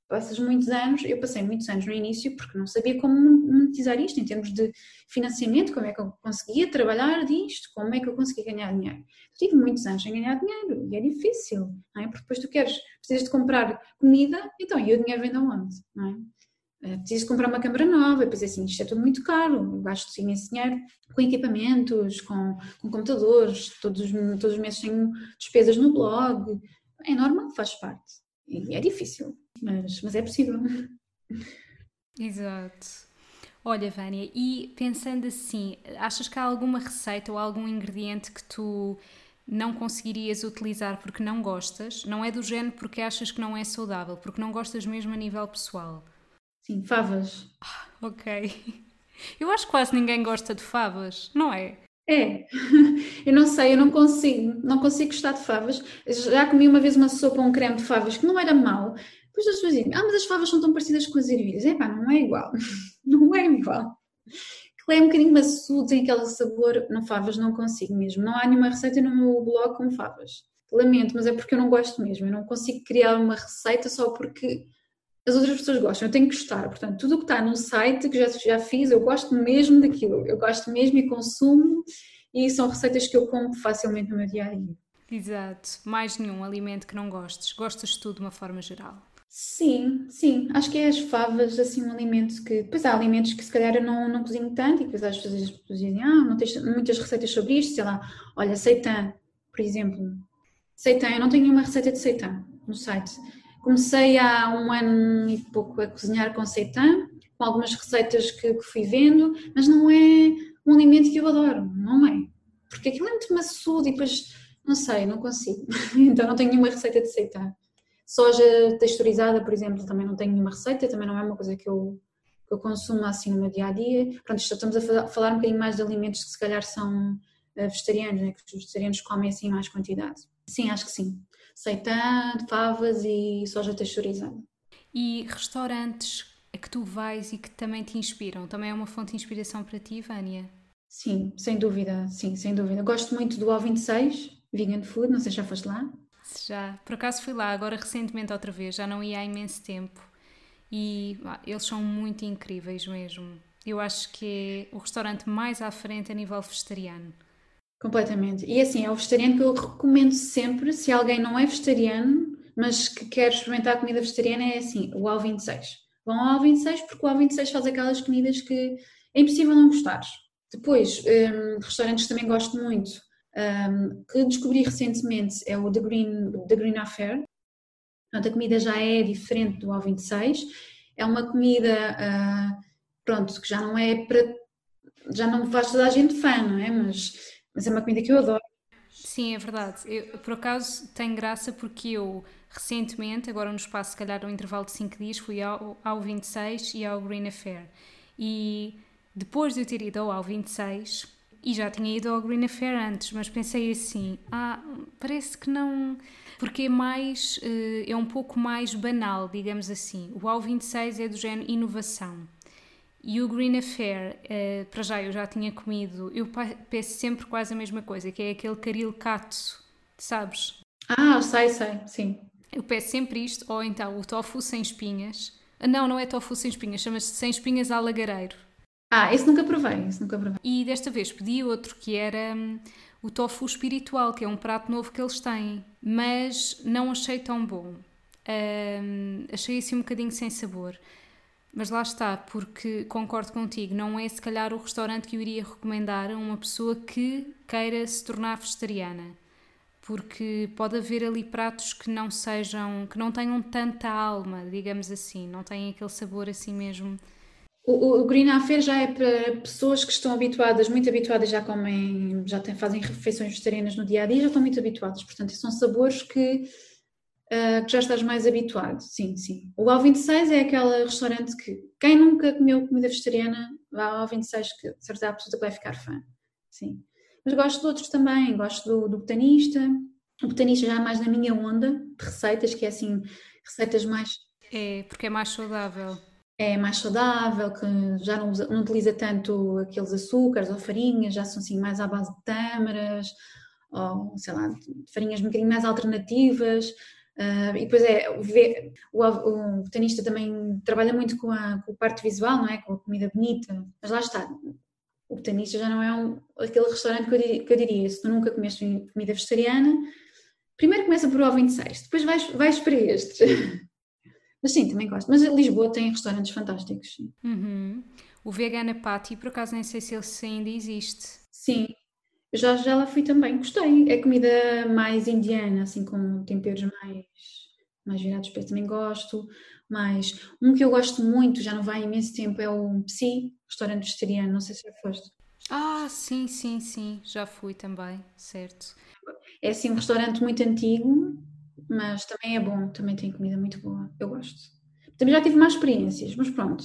Passas muitos anos, eu passei muitos anos no início porque não sabia como monetizar isto em termos de financiamento, como é que eu conseguia trabalhar disto, como é que eu conseguia ganhar dinheiro. Tive muitos anos sem ganhar dinheiro e é difícil, não é? Porque depois tu queres, precisas de comprar comida, então e o dinheiro vem de onde, não é? Eh, preciso comprar uma câmara nova, depois assim, isto é tudo muito caro, gasto imenso dinheiro com equipamentos, com, com computadores, todos, todos os meses tenho despesas no blog, é normal, faz parte, e é difícil, mas, mas é possível. Exato. Olha, Vânia, e pensando assim, achas que há alguma receita ou algum ingrediente que tu não conseguirias utilizar porque não gostas? Não é do género porque achas que não é saudável, porque não gostas mesmo a nível pessoal? Sim, favas. ok. Eu acho que quase ninguém gosta de favas, não é? É, eu não sei, eu não consigo, não consigo gostar de favas. Já comi uma vez uma sopa, um creme de favas que não era mau. Depois as pessoas dizem, ah, mas as favas são tão parecidas com as ervilhas. É pá, não é igual, não é igual. Que é um bocadinho maçudo, tem aquele sabor. Não, favas não consigo mesmo. Não há nenhuma receita no meu blog com favas. Lamento, mas é porque eu não gosto mesmo. Eu não consigo criar uma receita só porque as outras pessoas gostam, eu tenho que gostar. Portanto, tudo o que está num site que já, já fiz, eu gosto mesmo daquilo. Eu gosto mesmo e consumo, e são receitas que eu como facilmente no meu dia a dia. Exato. Mais nenhum alimento que não gostes. Gostas de tudo de uma forma geral? Sim, sim. Acho que é as favas, assim, um alimento que. Depois há alimentos que se calhar eu não, não cozinho tanto, e depois às vezes as pessoas dizem, ah, não tens muitas receitas sobre isto, sei lá. Olha, seitã, por exemplo. Seitã, eu não tenho nenhuma receita de seitã no site Comecei há um ano e pouco a cozinhar com seitã, com algumas receitas que, que, fui vendo, mas não é um alimento que eu adoro, não é? Porque aquilo é muito maçudo e depois, não sei, não consigo. então não tenho nenhuma receita de seitã. Soja texturizada, por exemplo, também não tenho nenhuma receita, também não é uma coisa que eu, que eu consumo assim no meu dia a dia. Pronto, estamos a falar um bocadinho mais de alimentos que se calhar são eh, vegetarianos, né? que os vegetarianos comem assim mais quantidade. Sim, acho que sim seitã, favas e soja texturizada. E restaurantes a que tu vais e que também te inspiram? Também é uma fonte de inspiração para ti, Vânia? Sim, sem dúvida, sim, sem dúvida. Gosto muito do O26, Vegan Food, não sei se já foste lá. Já, por acaso fui lá, agora recentemente outra vez, já não ia há imenso tempo. E ah, eles são muito incríveis mesmo. Eu acho que é o restaurante mais à frente a nível vegetariano. Completamente. E assim, é o vegetariano que eu recomendo sempre, se alguém não é vegetariano, mas que quer experimentar comida vegetariana, é assim, o AL26. vão ao 26 porque o A26 faz aquelas comidas que é impossível não gostar. Depois, um, restaurantes que também gosto muito, um, que descobri recentemente, é o The Green, The Green Affair. Portanto, a comida já é diferente do A26. É uma comida, uh, pronto, que já não é para. já não faz toda a gente fã, não é? Mas, mas é uma comida que eu adoro. Sim, é verdade. Eu, por acaso tem graça porque eu recentemente, agora no espaço, se calhar no intervalo de 5 dias, fui ao, ao 26 e ao Green Affair. E depois de eu ter ido ao 26, e já tinha ido ao Green Affair antes, mas pensei assim, ah, parece que não, porque é mais, eh, é um pouco mais banal, digamos assim. O ao 26 é do género inovação. E o Green Affair, uh, para já eu já tinha comido, eu peço sempre quase a mesma coisa, que é aquele caril katsu, sabes? Ah, sei, sei, sim. Eu peço sempre isto, ou então o tofu sem espinhas. Não, não é tofu sem espinhas, chama-se sem espinhas à lagareiro. Ah, esse nunca provei, esse nunca provei. E desta vez pedi outro, que era hum, o tofu espiritual, que é um prato novo que eles têm, mas não achei tão bom. Hum, achei assim um bocadinho sem sabor. Mas lá está, porque concordo contigo, não é se calhar o restaurante que eu iria recomendar a uma pessoa que queira se tornar vegetariana. Porque pode haver ali pratos que não sejam, que não tenham tanta alma, digamos assim, não têm aquele sabor assim mesmo. O, o Green Affair já é para pessoas que estão habituadas, muito habituadas, já comem, já têm, fazem refeições vegetarianas no dia a dia, já estão muito habituadas. Portanto, são sabores que uh, que já estás mais habituado. Sim, sim. O Ao 26 é aquele restaurante que quem nunca comeu comida vegetariana vá ao 26 que certeza absoluta vai ficar fã. Sim. Mas gosto de outros também, gosto do, do botanista. O botanista já é mais na minha onda de receitas, que é assim, receitas mais. É, porque é mais saudável. É mais saudável, que já não, usa, não utiliza tanto aqueles açúcares ou farinhas, já são assim mais à base de tâmaras, ou sei lá, farinhas um bocadinho mais alternativas. Uh, e depois é, o, o, botanista também trabalha muito com a, com a, parte visual, não é? Com a comida bonita, mas lá está, o botanista já não é um, aquele restaurante que eu, diria, que eu diria, se tu nunca comeste comida vegetariana, primeiro começa por o 26, depois vais, vais para estes. Mas sim, também gosto. Mas Lisboa tem restaurantes fantásticos. Uhum. O Vegana Patty, por acaso nem sei se ele ainda existe. Sim, já, já lá fui também, gostei. É comida mais indiana, assim, com temperos mais, mais virados para também gosto. Mas um que eu gosto muito, já não vai há imenso tempo, é o Psi, restaurante vegetariano, não sei se já foste. Ah, sim, sim, sim, já fui também, certo. É assim um restaurante muito antigo, mas também é bom, também tem comida muito boa, eu gosto. Também já tive mais experiências, mas pronto.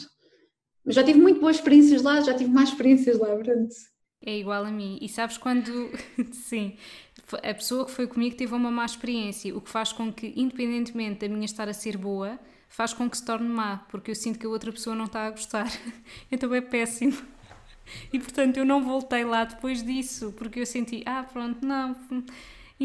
Já tive muito boas experiências lá, já tive mais experiências lá, portanto é igual a mim. E sabes quando. Sim, a pessoa que foi comigo teve uma má experiência, o que faz com que, independentemente da minha estar a ser boa, faz com que se torne má, porque eu sinto que a outra pessoa não está a gostar. então é péssimo. E portanto eu não voltei lá depois disso, porque eu senti, ah, pronto, não.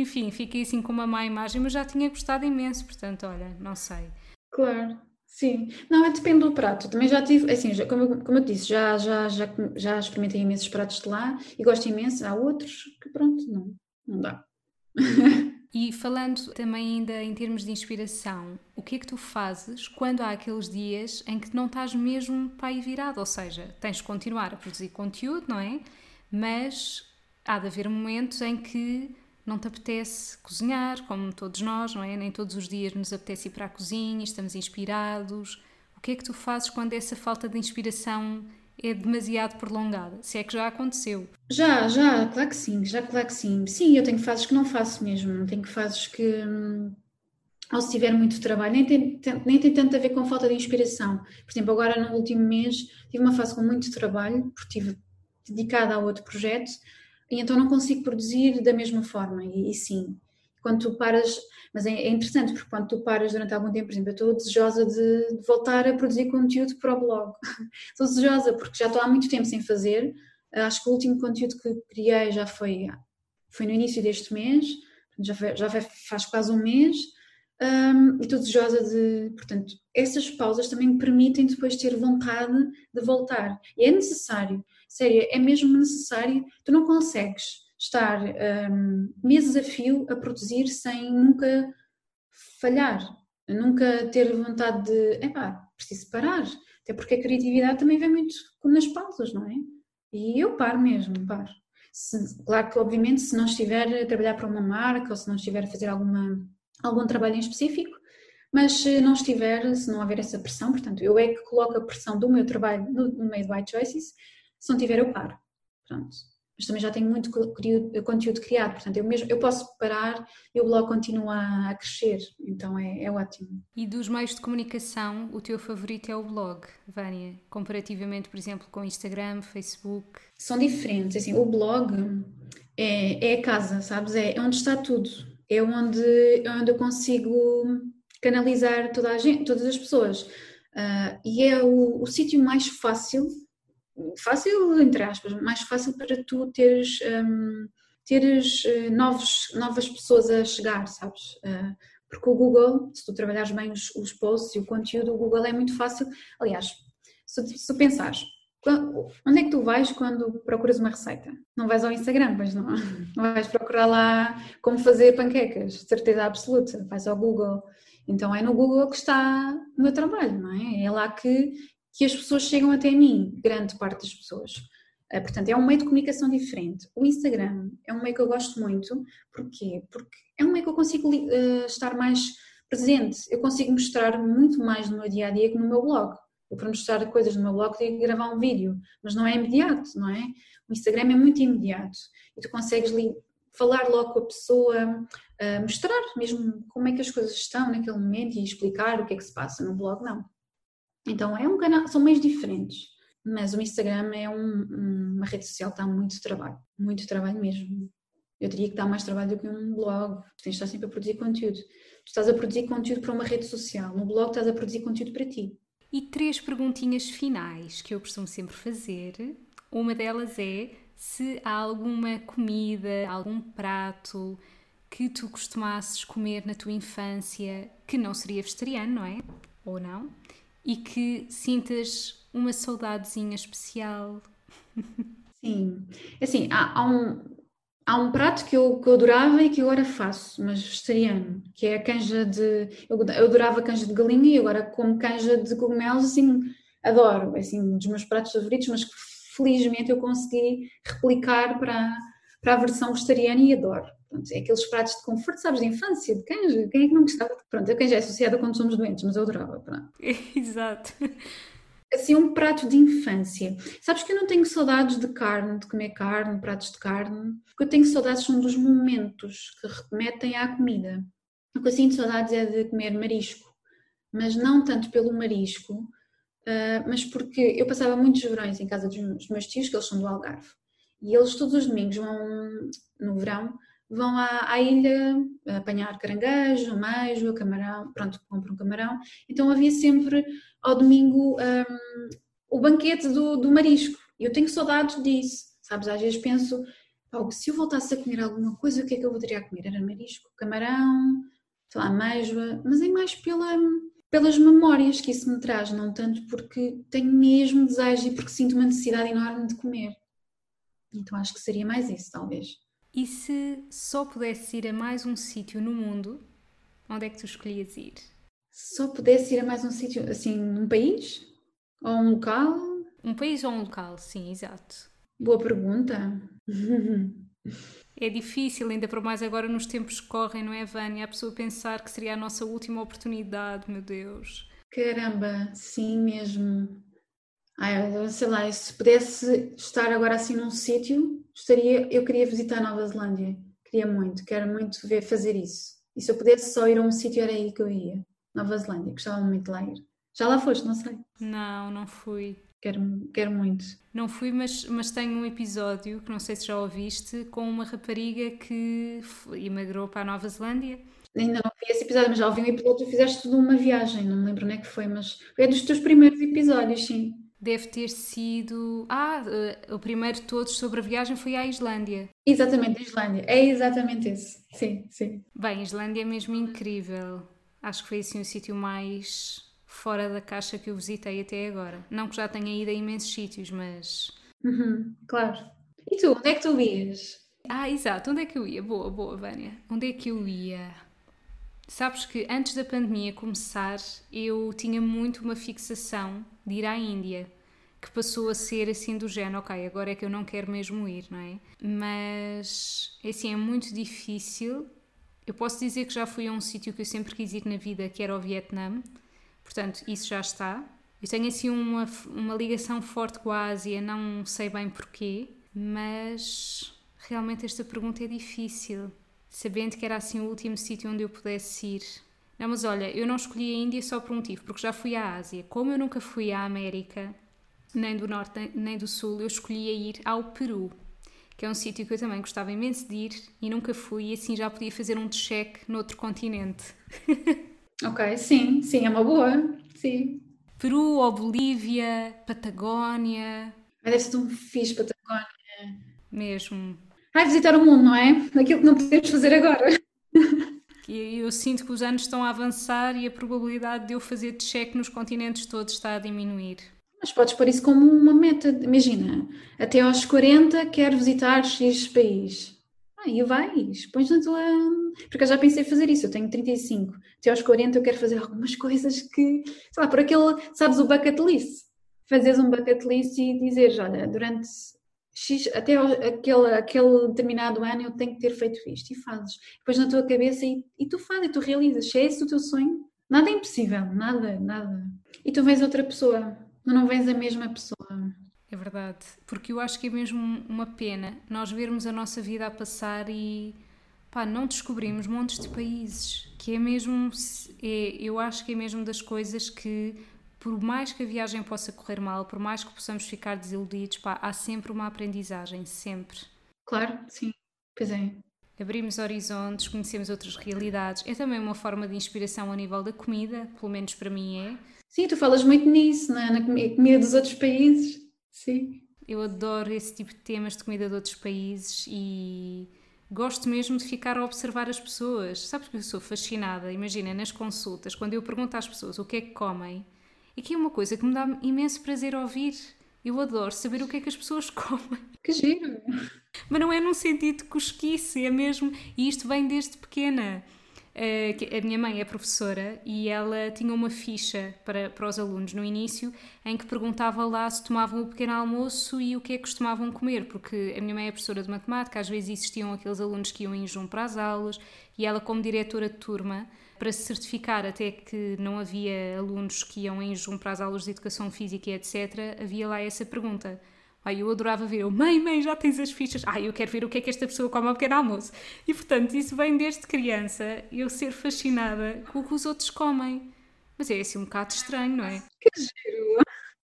Enfim, fiquei assim com uma má imagem, mas já tinha gostado imenso, portanto, olha, não sei. Claro. Sim, não, é depende do prato. Também já tive, assim, já, como, como eu disse, já, já, já, já experimentei imensos pratos de lá e gosto imenso. Há outros que, pronto, não, não dá. E falando também ainda em termos de inspiração, o que é que tu fazes quando há aqueles dias em que não estás mesmo para aí virado? Ou seja, tens de continuar a produzir conteúdo, não é? Mas há de haver momentos em que não te apetece cozinhar, como todos nós, não é? Nem todos os dias nos apetece ir para a cozinha, estamos inspirados. O que é que tu fazes quando essa falta de inspiração é demasiado prolongada? Se é que já aconteceu. Já, já, claro que sim, já, claro que sim. Sim, eu tenho fases que não faço mesmo, tenho fases que. Hum, ou se tiver muito trabalho, nem tem, nem tem tanto a ver com falta de inspiração. Por exemplo, agora no último mês tive uma fase com muito trabalho, porque estive dedicada a outro projeto, e então não consigo produzir da mesma forma. E, e sim, quando tu paras, mas é, é, interessante porque quando tu paras durante algum tempo, por exemplo, eu estou desejosa de, voltar a produzir conteúdo para o blog. estou desejosa porque já estou há muito tempo sem fazer. Acho que o último conteúdo que criei já foi, foi no início deste mês, já, foi, já faz quase um mês. Um, e estou desejosa de. Portanto, essas pausas também me permitem depois ter vontade de voltar. E é necessário sério, é mesmo necessário, tu não consegues estar um, meses a fio a produzir sem nunca falhar, nunca ter vontade de, epá, preciso parar. Até porque a criatividade também vem muito nas pausas, não é? E eu paro mesmo, paro. Se, claro que, obviamente, se não estiver a trabalhar para uma marca ou se não estiver a fazer alguma, algum trabalho em específico, mas se não estiver, se não houver essa pressão, portanto, eu é que coloco a pressão do meu trabalho no, no meio do White Choices, se não tiver, eu paro. Pronto mas também já tenho muito conteúdo criado, portanto eu mesmo eu posso parar e o blog continua a crescer, então é, é ótimo. E dos meios de comunicação, o teu favorito é o blog, Vânia, comparativamente, por exemplo, com Instagram, Facebook? São diferentes, assim, o blog é, é a casa, sabes, é, é onde está tudo, é onde, é onde eu consigo canalizar toda a gente, todas as pessoas, uh, e é o, o sítio mais fácil fácil, entre aspas, mais fácil para tu teres, um, teres uh, novos, novas pessoas a chegar, sabes? Uh, porque o Google, se tu trabalhares bem os, os posts e o conteúdo, o Google é muito fácil. Aliás, se, se pensares, onde é que tu vais quando procuras uma receita? Não vais ao Instagram, pois não? Não vais procurar lá como fazer panquecas, certeza absoluta. Vais ao Google. Então é no Google que está o meu trabalho, não é? É lá que que as pessoas chegam até mim, grande parte das pessoas. Uh, portanto, é um meio de comunicação diferente. O Instagram é um meio que eu gosto muito. Porquê? Porque é um meio que eu consigo uh, estar mais presente. Eu consigo mostrar muito mais no meu dia a dia que no meu blog. Eu, para mostrar coisas no meu blog, tenho que gravar um vídeo, mas não é imediato, não é? O Instagram é muito imediato e tu consegues falar logo com a pessoa, uh, mostrar mesmo como é que as coisas estão naquele momento e explicar o que é que se passa. No blog, não. Então é um canal, são meios diferentes, mas o Instagram é um, uma rede social que dá muito trabalho, muito trabalho mesmo. Eu diria que dá mais trabalho do que um blog, tens de estar sempre a produzir conteúdo. Tu estás a produzir conteúdo para uma rede social, no blog estás a produzir conteúdo para ti. E três perguntinhas finais que eu costumo sempre fazer. Uma delas é se há alguma comida, algum prato que tu costumasses comer na tua infância que não seria vegetariano, não é? Ou não? E que sintas uma saudadezinha especial. Sim, é assim, há, há, um, há um prato que eu, que eu adorava e que agora faço, mas vegetariano, que é a canja de. Eu, eu adorava canja de galinha e agora como canja de cogumelos, assim, adoro, é assim, um dos meus pratos favoritos, mas que felizmente eu consegui replicar para, para a versão vegetariana e adoro. É aqueles pratos de conforto, sabes, de infância, de canja. Quem é que não gostava? Pronto, a canja é associada quando somos doentes, mas eu adorava. Pronto. Exato. Assim, um prato de infância. Sabes que eu não tenho saudades de carne, de comer carne, pratos de carne. O que eu tenho saudades são dos momentos que remetem à comida. O que eu sinto saudades é de comer marisco, mas não tanto pelo marisco, uh, mas porque eu passava muitos verões em casa dos meus tios, que eles são do Algarve, e eles todos os domingos vão, no verão, vão à, à, ilha apanhar caranguejo, meijo, camarão, pronto, compram camarão. Então havia sempre ao domingo um, o banquete do, do marisco. E eu tenho saudades disso, sabes? Às vezes penso, se eu voltasse a comer alguma coisa, o que é que eu poderia comer? Era marisco, camarão, sei lá, mas é mais pela, pelas memórias que isso me traz, não tanto porque tenho mesmo desejo e porque sinto uma necessidade enorme de comer. Então acho que seria mais isso, talvez. E se só pudesse ir a mais um sítio no mundo, onde é que tu escolhias ir? Só pudesse ir a mais um sítio, assim, um país? Ou um local? Um país ou um local, sim, exato. Boa pergunta. É difícil, ainda por mais agora nos tempos que correm, não é, Vânia? A pessoa pensar que seria a nossa última oportunidade, meu Deus. Caramba, sim mesmo. Ai, sei lá, se pudesse estar agora assim num sítio, estaria, eu queria visitar Nova Zelândia. Queria muito, quero muito ver fazer isso. E se eu pudesse só ir a um sítio, era aí que eu ia. Nova Zelândia, gostava muito de lá ir. Já lá foste, não sei? Não, não fui. Quero, quero muito. Não fui, mas, mas tenho um episódio que não sei se já ouviste com uma rapariga que emigrou para a Nova Zelândia. Ainda não vi esse episódio, mas já ouvi um episódio que fizeste tudo uma viagem, não me lembro onde é que foi, mas é dos teus primeiros episódios, sim deve ter sido. Ah, uh, o primeiro de todos sobre a viagem foi à Islândia. Exatamente, a Islândia. É exatamente esse. Sim, sim. Bem, a Islândia é mesmo incrível. Acho que foi assim o sítio mais fora da caixa que eu visitei até agora. Não que já tenha ido a imensos sítios, mas. Uhum, claro. E tu, onde é que tu ias? Ah, exato, onde é que eu ia? Boa, boa, Vânia. Onde é que eu ia? Sabes que antes da pandemia começar, eu tinha muito uma fixação de ir à Índia, que passou a ser assim do género, ok, agora é que eu não quero mesmo ir, não é? Mas, assim, é muito difícil. Eu posso dizer que já fui a um sítio que eu sempre quis ir na vida, que era o Vietnã, portanto, isso já está. Eu tenho assim uma, uma ligação forte com a Ásia, não sei bem porquê, mas realmente esta pergunta é difícil sabendo que era assim o último sítio onde eu pudesse ir. Não, mas olha, eu não escolhi a Índia só por um motivo, porque já fui à Ásia. Como eu nunca fui à América, nem do Norte nem do Sul, eu escolhi a ir ao Peru, que é um sítio que eu também gostava imenso de ir e nunca fui, e assim já podia fazer um check noutro continente. ok, sim, sim, é uma boa, sim. Peru ou Bolívia, Patagónia. Mas deve ser um fixe Patagónia. Mesmo. Vai visitar o mundo, não é? Aquilo que não podemos fazer agora. E eu sinto que os anos estão a avançar e a probabilidade de eu fazer check nos continentes todos está a diminuir. Mas podes pôr isso como uma meta. Imagina, até aos 40 quero visitar X país. Aí ah, vais, pões na tua. Porque eu já pensei fazer isso, eu tenho 35. Até aos 40 eu quero fazer algumas coisas que. Sei lá, por aquele. Sabes o bucket list? Fazeres um bucket list e dizeres: olha, durante X, até aquele, aquele determinado ano eu tenho que ter feito isto e fazes. Depois na tua cabeça e, e tu fazes, e tu realizas. Se é esse o teu sonho, nada é impossível, nada, nada. E tu vês outra pessoa, não vês a mesma pessoa. É verdade, porque eu acho que é mesmo uma pena nós vermos a nossa vida a passar e pá, não descobrimos montes de países, que é mesmo, é, eu acho que é mesmo das coisas que por mais que a viagem possa correr mal, por mais que possamos ficar desiludidos, pá, há sempre uma aprendizagem, sempre. Claro, sim, pois é. Abrimos horizontes, conhecemos outras realidades. É também uma forma de inspiração a nível da comida, pelo menos para mim é. Sim, tu falas muito nisso, na, na comida dos outros países. Sim. Eu adoro esse tipo de temas de comida de outros países e gosto mesmo de ficar a observar as pessoas. Sabes que eu sou fascinada, imagina, nas consultas, quando eu pergunto às pessoas o que é que comem, e que é uma coisa que me dá imenso prazer ouvir. Eu adoro saber o que é que as pessoas comem. Que giro! Mas não é num sentido cosquice, é mesmo. E isto vem desde pequena. Uh, a minha mãe é professora e ela tinha uma ficha para, para os alunos no início em que perguntava lá se tomavam o pequeno almoço e o que é que costumavam comer, porque a minha mãe é professora de matemática, às vezes existiam aqueles alunos que iam em junho para as aulas e ela, como diretora de turma, para se certificar até que não havia alunos que iam em jejum para as aulas de educação física e etc., havia lá essa pergunta. Ai, eu adorava ver, eu, mãe, mãe, já tens as fichas. Ai, eu quero ver o que é que esta pessoa come ao pequeno almoço. E portanto, isso vem desde criança, eu ser fascinada com o que os outros comem. Mas é assim um bocado estranho, não é? Que giro!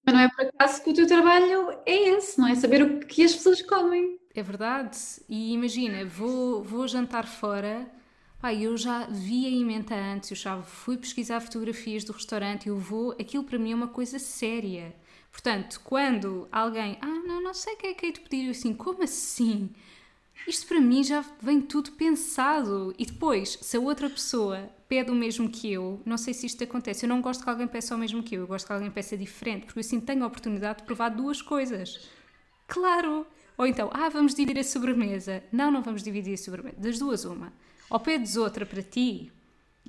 Mas não é por acaso que o teu trabalho é esse, não é? Saber o que as pessoas comem. É verdade. E imagina, vou, vou jantar fora Pá, eu já vi a emenda antes, eu já fui pesquisar fotografias do restaurante, eu vou, aquilo para mim é uma coisa séria. Portanto, quando alguém, ah, não, não sei o que é que é de pedir, eu assim, como assim? Isto para mim já vem tudo pensado. E depois, se a outra pessoa pede o mesmo que eu, não sei se isto acontece, eu não gosto que alguém peça o mesmo que eu, eu gosto que alguém peça diferente, porque assim tenho a oportunidade de provar duas coisas. Claro! Ou então, ah, vamos dividir a sobremesa. Não, não vamos dividir a sobremesa. Das duas, uma ou pedes outra para ti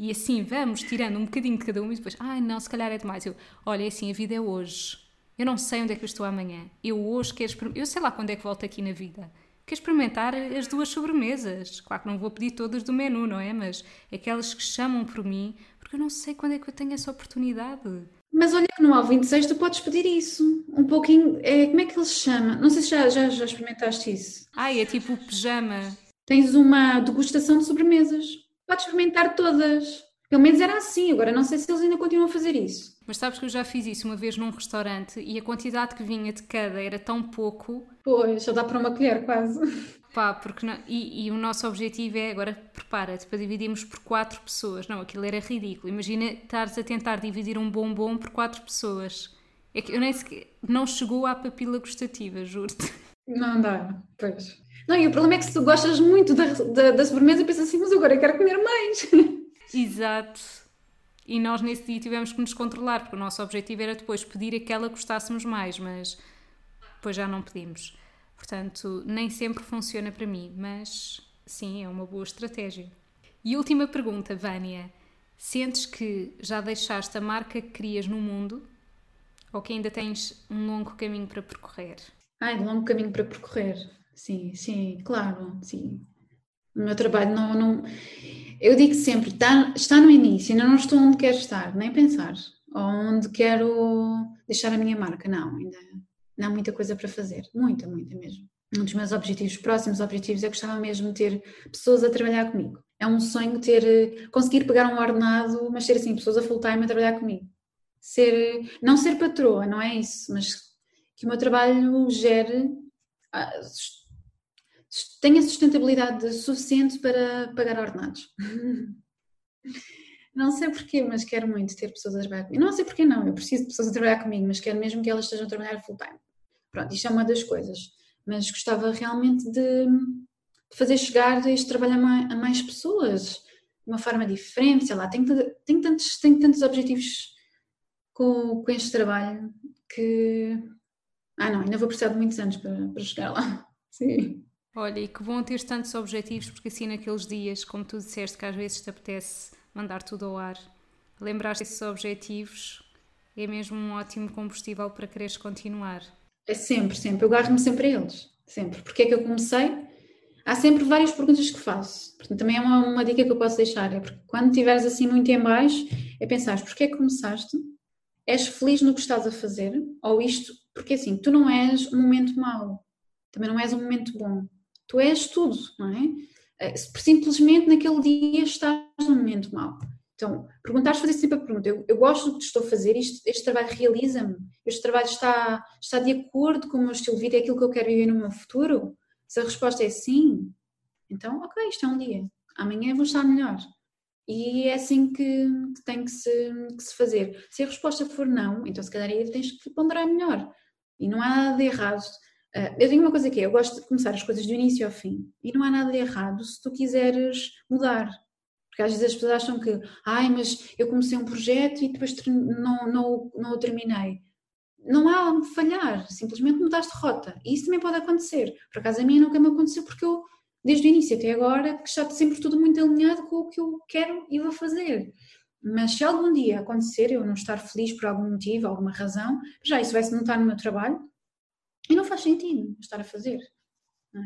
e assim vamos tirando um bocadinho de cada um e depois, ai não, se calhar é demais. Eu, olha, é assim, a vida é hoje. Eu não sei onde é que eu estou amanhã. Eu hoje quero experimentar. Eu sei lá quando é que volto aqui na vida. Quero experimentar as duas sobremesas. Claro que não vou pedir todas do menu, não é? Mas aquelas que chamam por mim, porque eu não sei quando é que eu tenho essa oportunidade. Mas olha que no Al 26 tu podes pedir isso. Um pouquinho. É, como é que ele se chama? Não sei se já, já, já experimentaste isso. Ai, é tipo pijama tens uma degustação de sobremesas. Podes experimentar todas. Pelo menos era assim, agora não sei se eles ainda continuam a fazer isso. Mas sabes que eu já fiz isso uma vez num restaurante e a quantidade que vinha de cada era tão pouco. Pois, só dá para uma colher quase. Pá, porque não, e, e, o nosso objetivo é agora, prepara-te para dividirmos por quatro pessoas. Não, aquilo era ridículo. Imagina estares a tentar dividir um bombom por quatro pessoas. É que eu nem sequer, não chegou à papila gustativa, juro-te. Não dá, pois. Não, e o problema é que se tu gostas muito da, da, da sobremesa, pensas assim, mas agora eu quero comer mais. Exato. E nós nesse dia tivemos que nos controlar, porque o nosso objetivo era depois pedir aquela que gostássemos mais, mas depois já não pedimos. Portanto, nem sempre funciona para mim, mas sim, é uma boa estratégia. E última pergunta, Vânia. Sentes que já deixaste a marca que crias no mundo ou que ainda tens um longo caminho para percorrer? Ai, um longo caminho para percorrer. Sim, sim, claro, sim. O meu trabalho não. não... Eu digo sempre, está, está no início, ainda não estou onde quero estar, nem pensar. Ou onde quero deixar a minha marca. Não, ainda não há muita coisa para fazer. Muita, muita mesmo. Um dos meus objetivos, próximos objetivos, é gostava mesmo de ter pessoas a trabalhar comigo. É um sonho ter, conseguir pegar um ordenado, mas ter assim, pessoas a full time a trabalhar comigo. Ser, não ser patroa, não é isso, mas que o meu trabalho gere, ah, tenha sustentabilidade suficiente para pagar ordenados. Não sei porquê, mas quero muito ter pessoas a trabalhar comigo. Não sei porquê não, eu preciso de pessoas a trabalhar comigo, mas quero mesmo que elas estejam a trabalhar full time. Pronto, isto é uma das coisas. Mas gostava realmente de, fazer chegar este trabalho a mais, pessoas, de uma forma diferente, sei lá, tenho, tenho, tantos, tenho tantos objetivos com, com este trabalho que... Ah não, ainda vou precisar de muitos anos para, para chegar lá. Sim. Olha, e que bom ter tantos objetivos, porque assim naqueles dias, como tu disseste, que às vezes te apetece mandar tudo ao ar, lembrar-te desses objetivos é mesmo um ótimo combustível para quereres continuar. É sempre, sempre. Eu agarro-me sempre a eles. Sempre. Porque é que eu comecei? Há sempre várias perguntas que faço. Portanto, também é uma, uma dica que eu posso deixar. É porque quando estiveres assim muito em baixo, é pensar porque é que começaste? És feliz no que estás a fazer? Ou isto? Porque assim, tu não és um momento mau. Também não és um momento bom. Tu és tudo, não é? Eh, simplesmente naquele dia estás num momento mau. Então, perguntares, fazer sempre a pergunta: eu, eu gosto do que estou a fazer, isto, este trabalho realiza-me? Este trabalho está, está de acordo com o meu estilo de vida, é aquilo que eu quero viver no meu futuro? Se a resposta é sim, então, ok, isto é um dia. Amanhã vou estar melhor. E é assim que, que tem que se, que se fazer. Se a resposta for não, então se calhar aí tens que ponderar melhor. E não há nada de errado eu tenho uma coisa que é, eu gosto de começar as coisas do início ao fim e não há nada de errado se tu quiseres mudar. Porque às vezes as pessoas acham que, ai, mas eu comecei um projeto e depois não, não, não o terminei. Não há falhar, simplesmente mudaste de rota. E isso também pode acontecer. Por acaso a mim nunca me aconteceu porque eu, desde o início até agora, está sempre tudo muito alinhado com o que eu quero e vou fazer. Mas se algum dia acontecer eu não estar feliz por algum motivo, alguma razão, já isso vai-se notar no meu trabalho, e não faz sentido estar a fazer. É?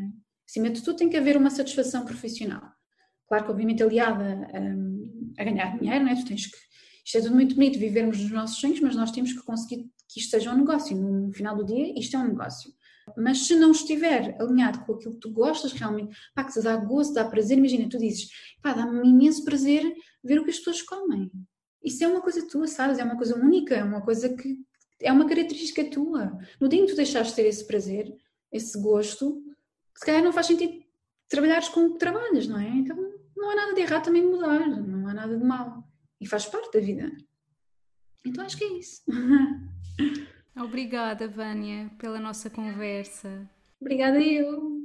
Acima de tudo, tem que haver uma satisfação profissional. Claro que, obviamente, aliada a, a ganhar dinheiro, não é? Tu tens que. Isto é tudo muito bonito, vivermos nos nossos sonhos, mas nós temos que conseguir que isto seja um negócio. No final do dia, isto é um negócio. Mas se não estiver alinhado com aquilo que tu gostas realmente, pá, que te dá gosto, dá prazer, imagina, tu dizes, pá, dá-me imenso prazer ver o que as pessoas comem. Isso é uma coisa tua, sabes? É uma coisa única, é uma coisa que é uma característica tua. No dia em que tu deixaste de ter esse prazer, esse gosto, se calhar não faz sentido trabalhares com o que trabalhas, não é? Então não há nada de errado também mudar, não há nada de mal. E faz parte da vida. Então acho que é isso. Obrigada, Vânia, pela nossa conversa. Obrigada eu.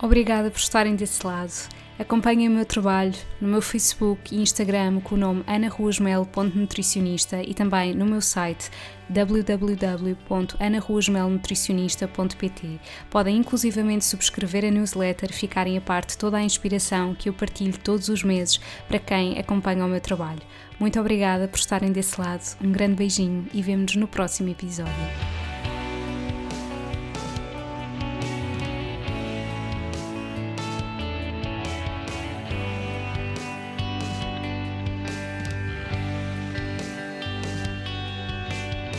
Obrigada por estarem desse lado. Acompanhem o meu trabalho no meu Facebook e Instagram com o nome anaruasmel.nutricionista e também no meu site www.anaruasmelnutricionista.pt. Podem inclusivamente subscrever a newsletter e ficarem a parte toda a inspiração que eu partilho todos os meses para quem acompanha o meu trabalho. Muito obrigada por estarem desse lado, um grande beijinho e vemo-nos no próximo episódio.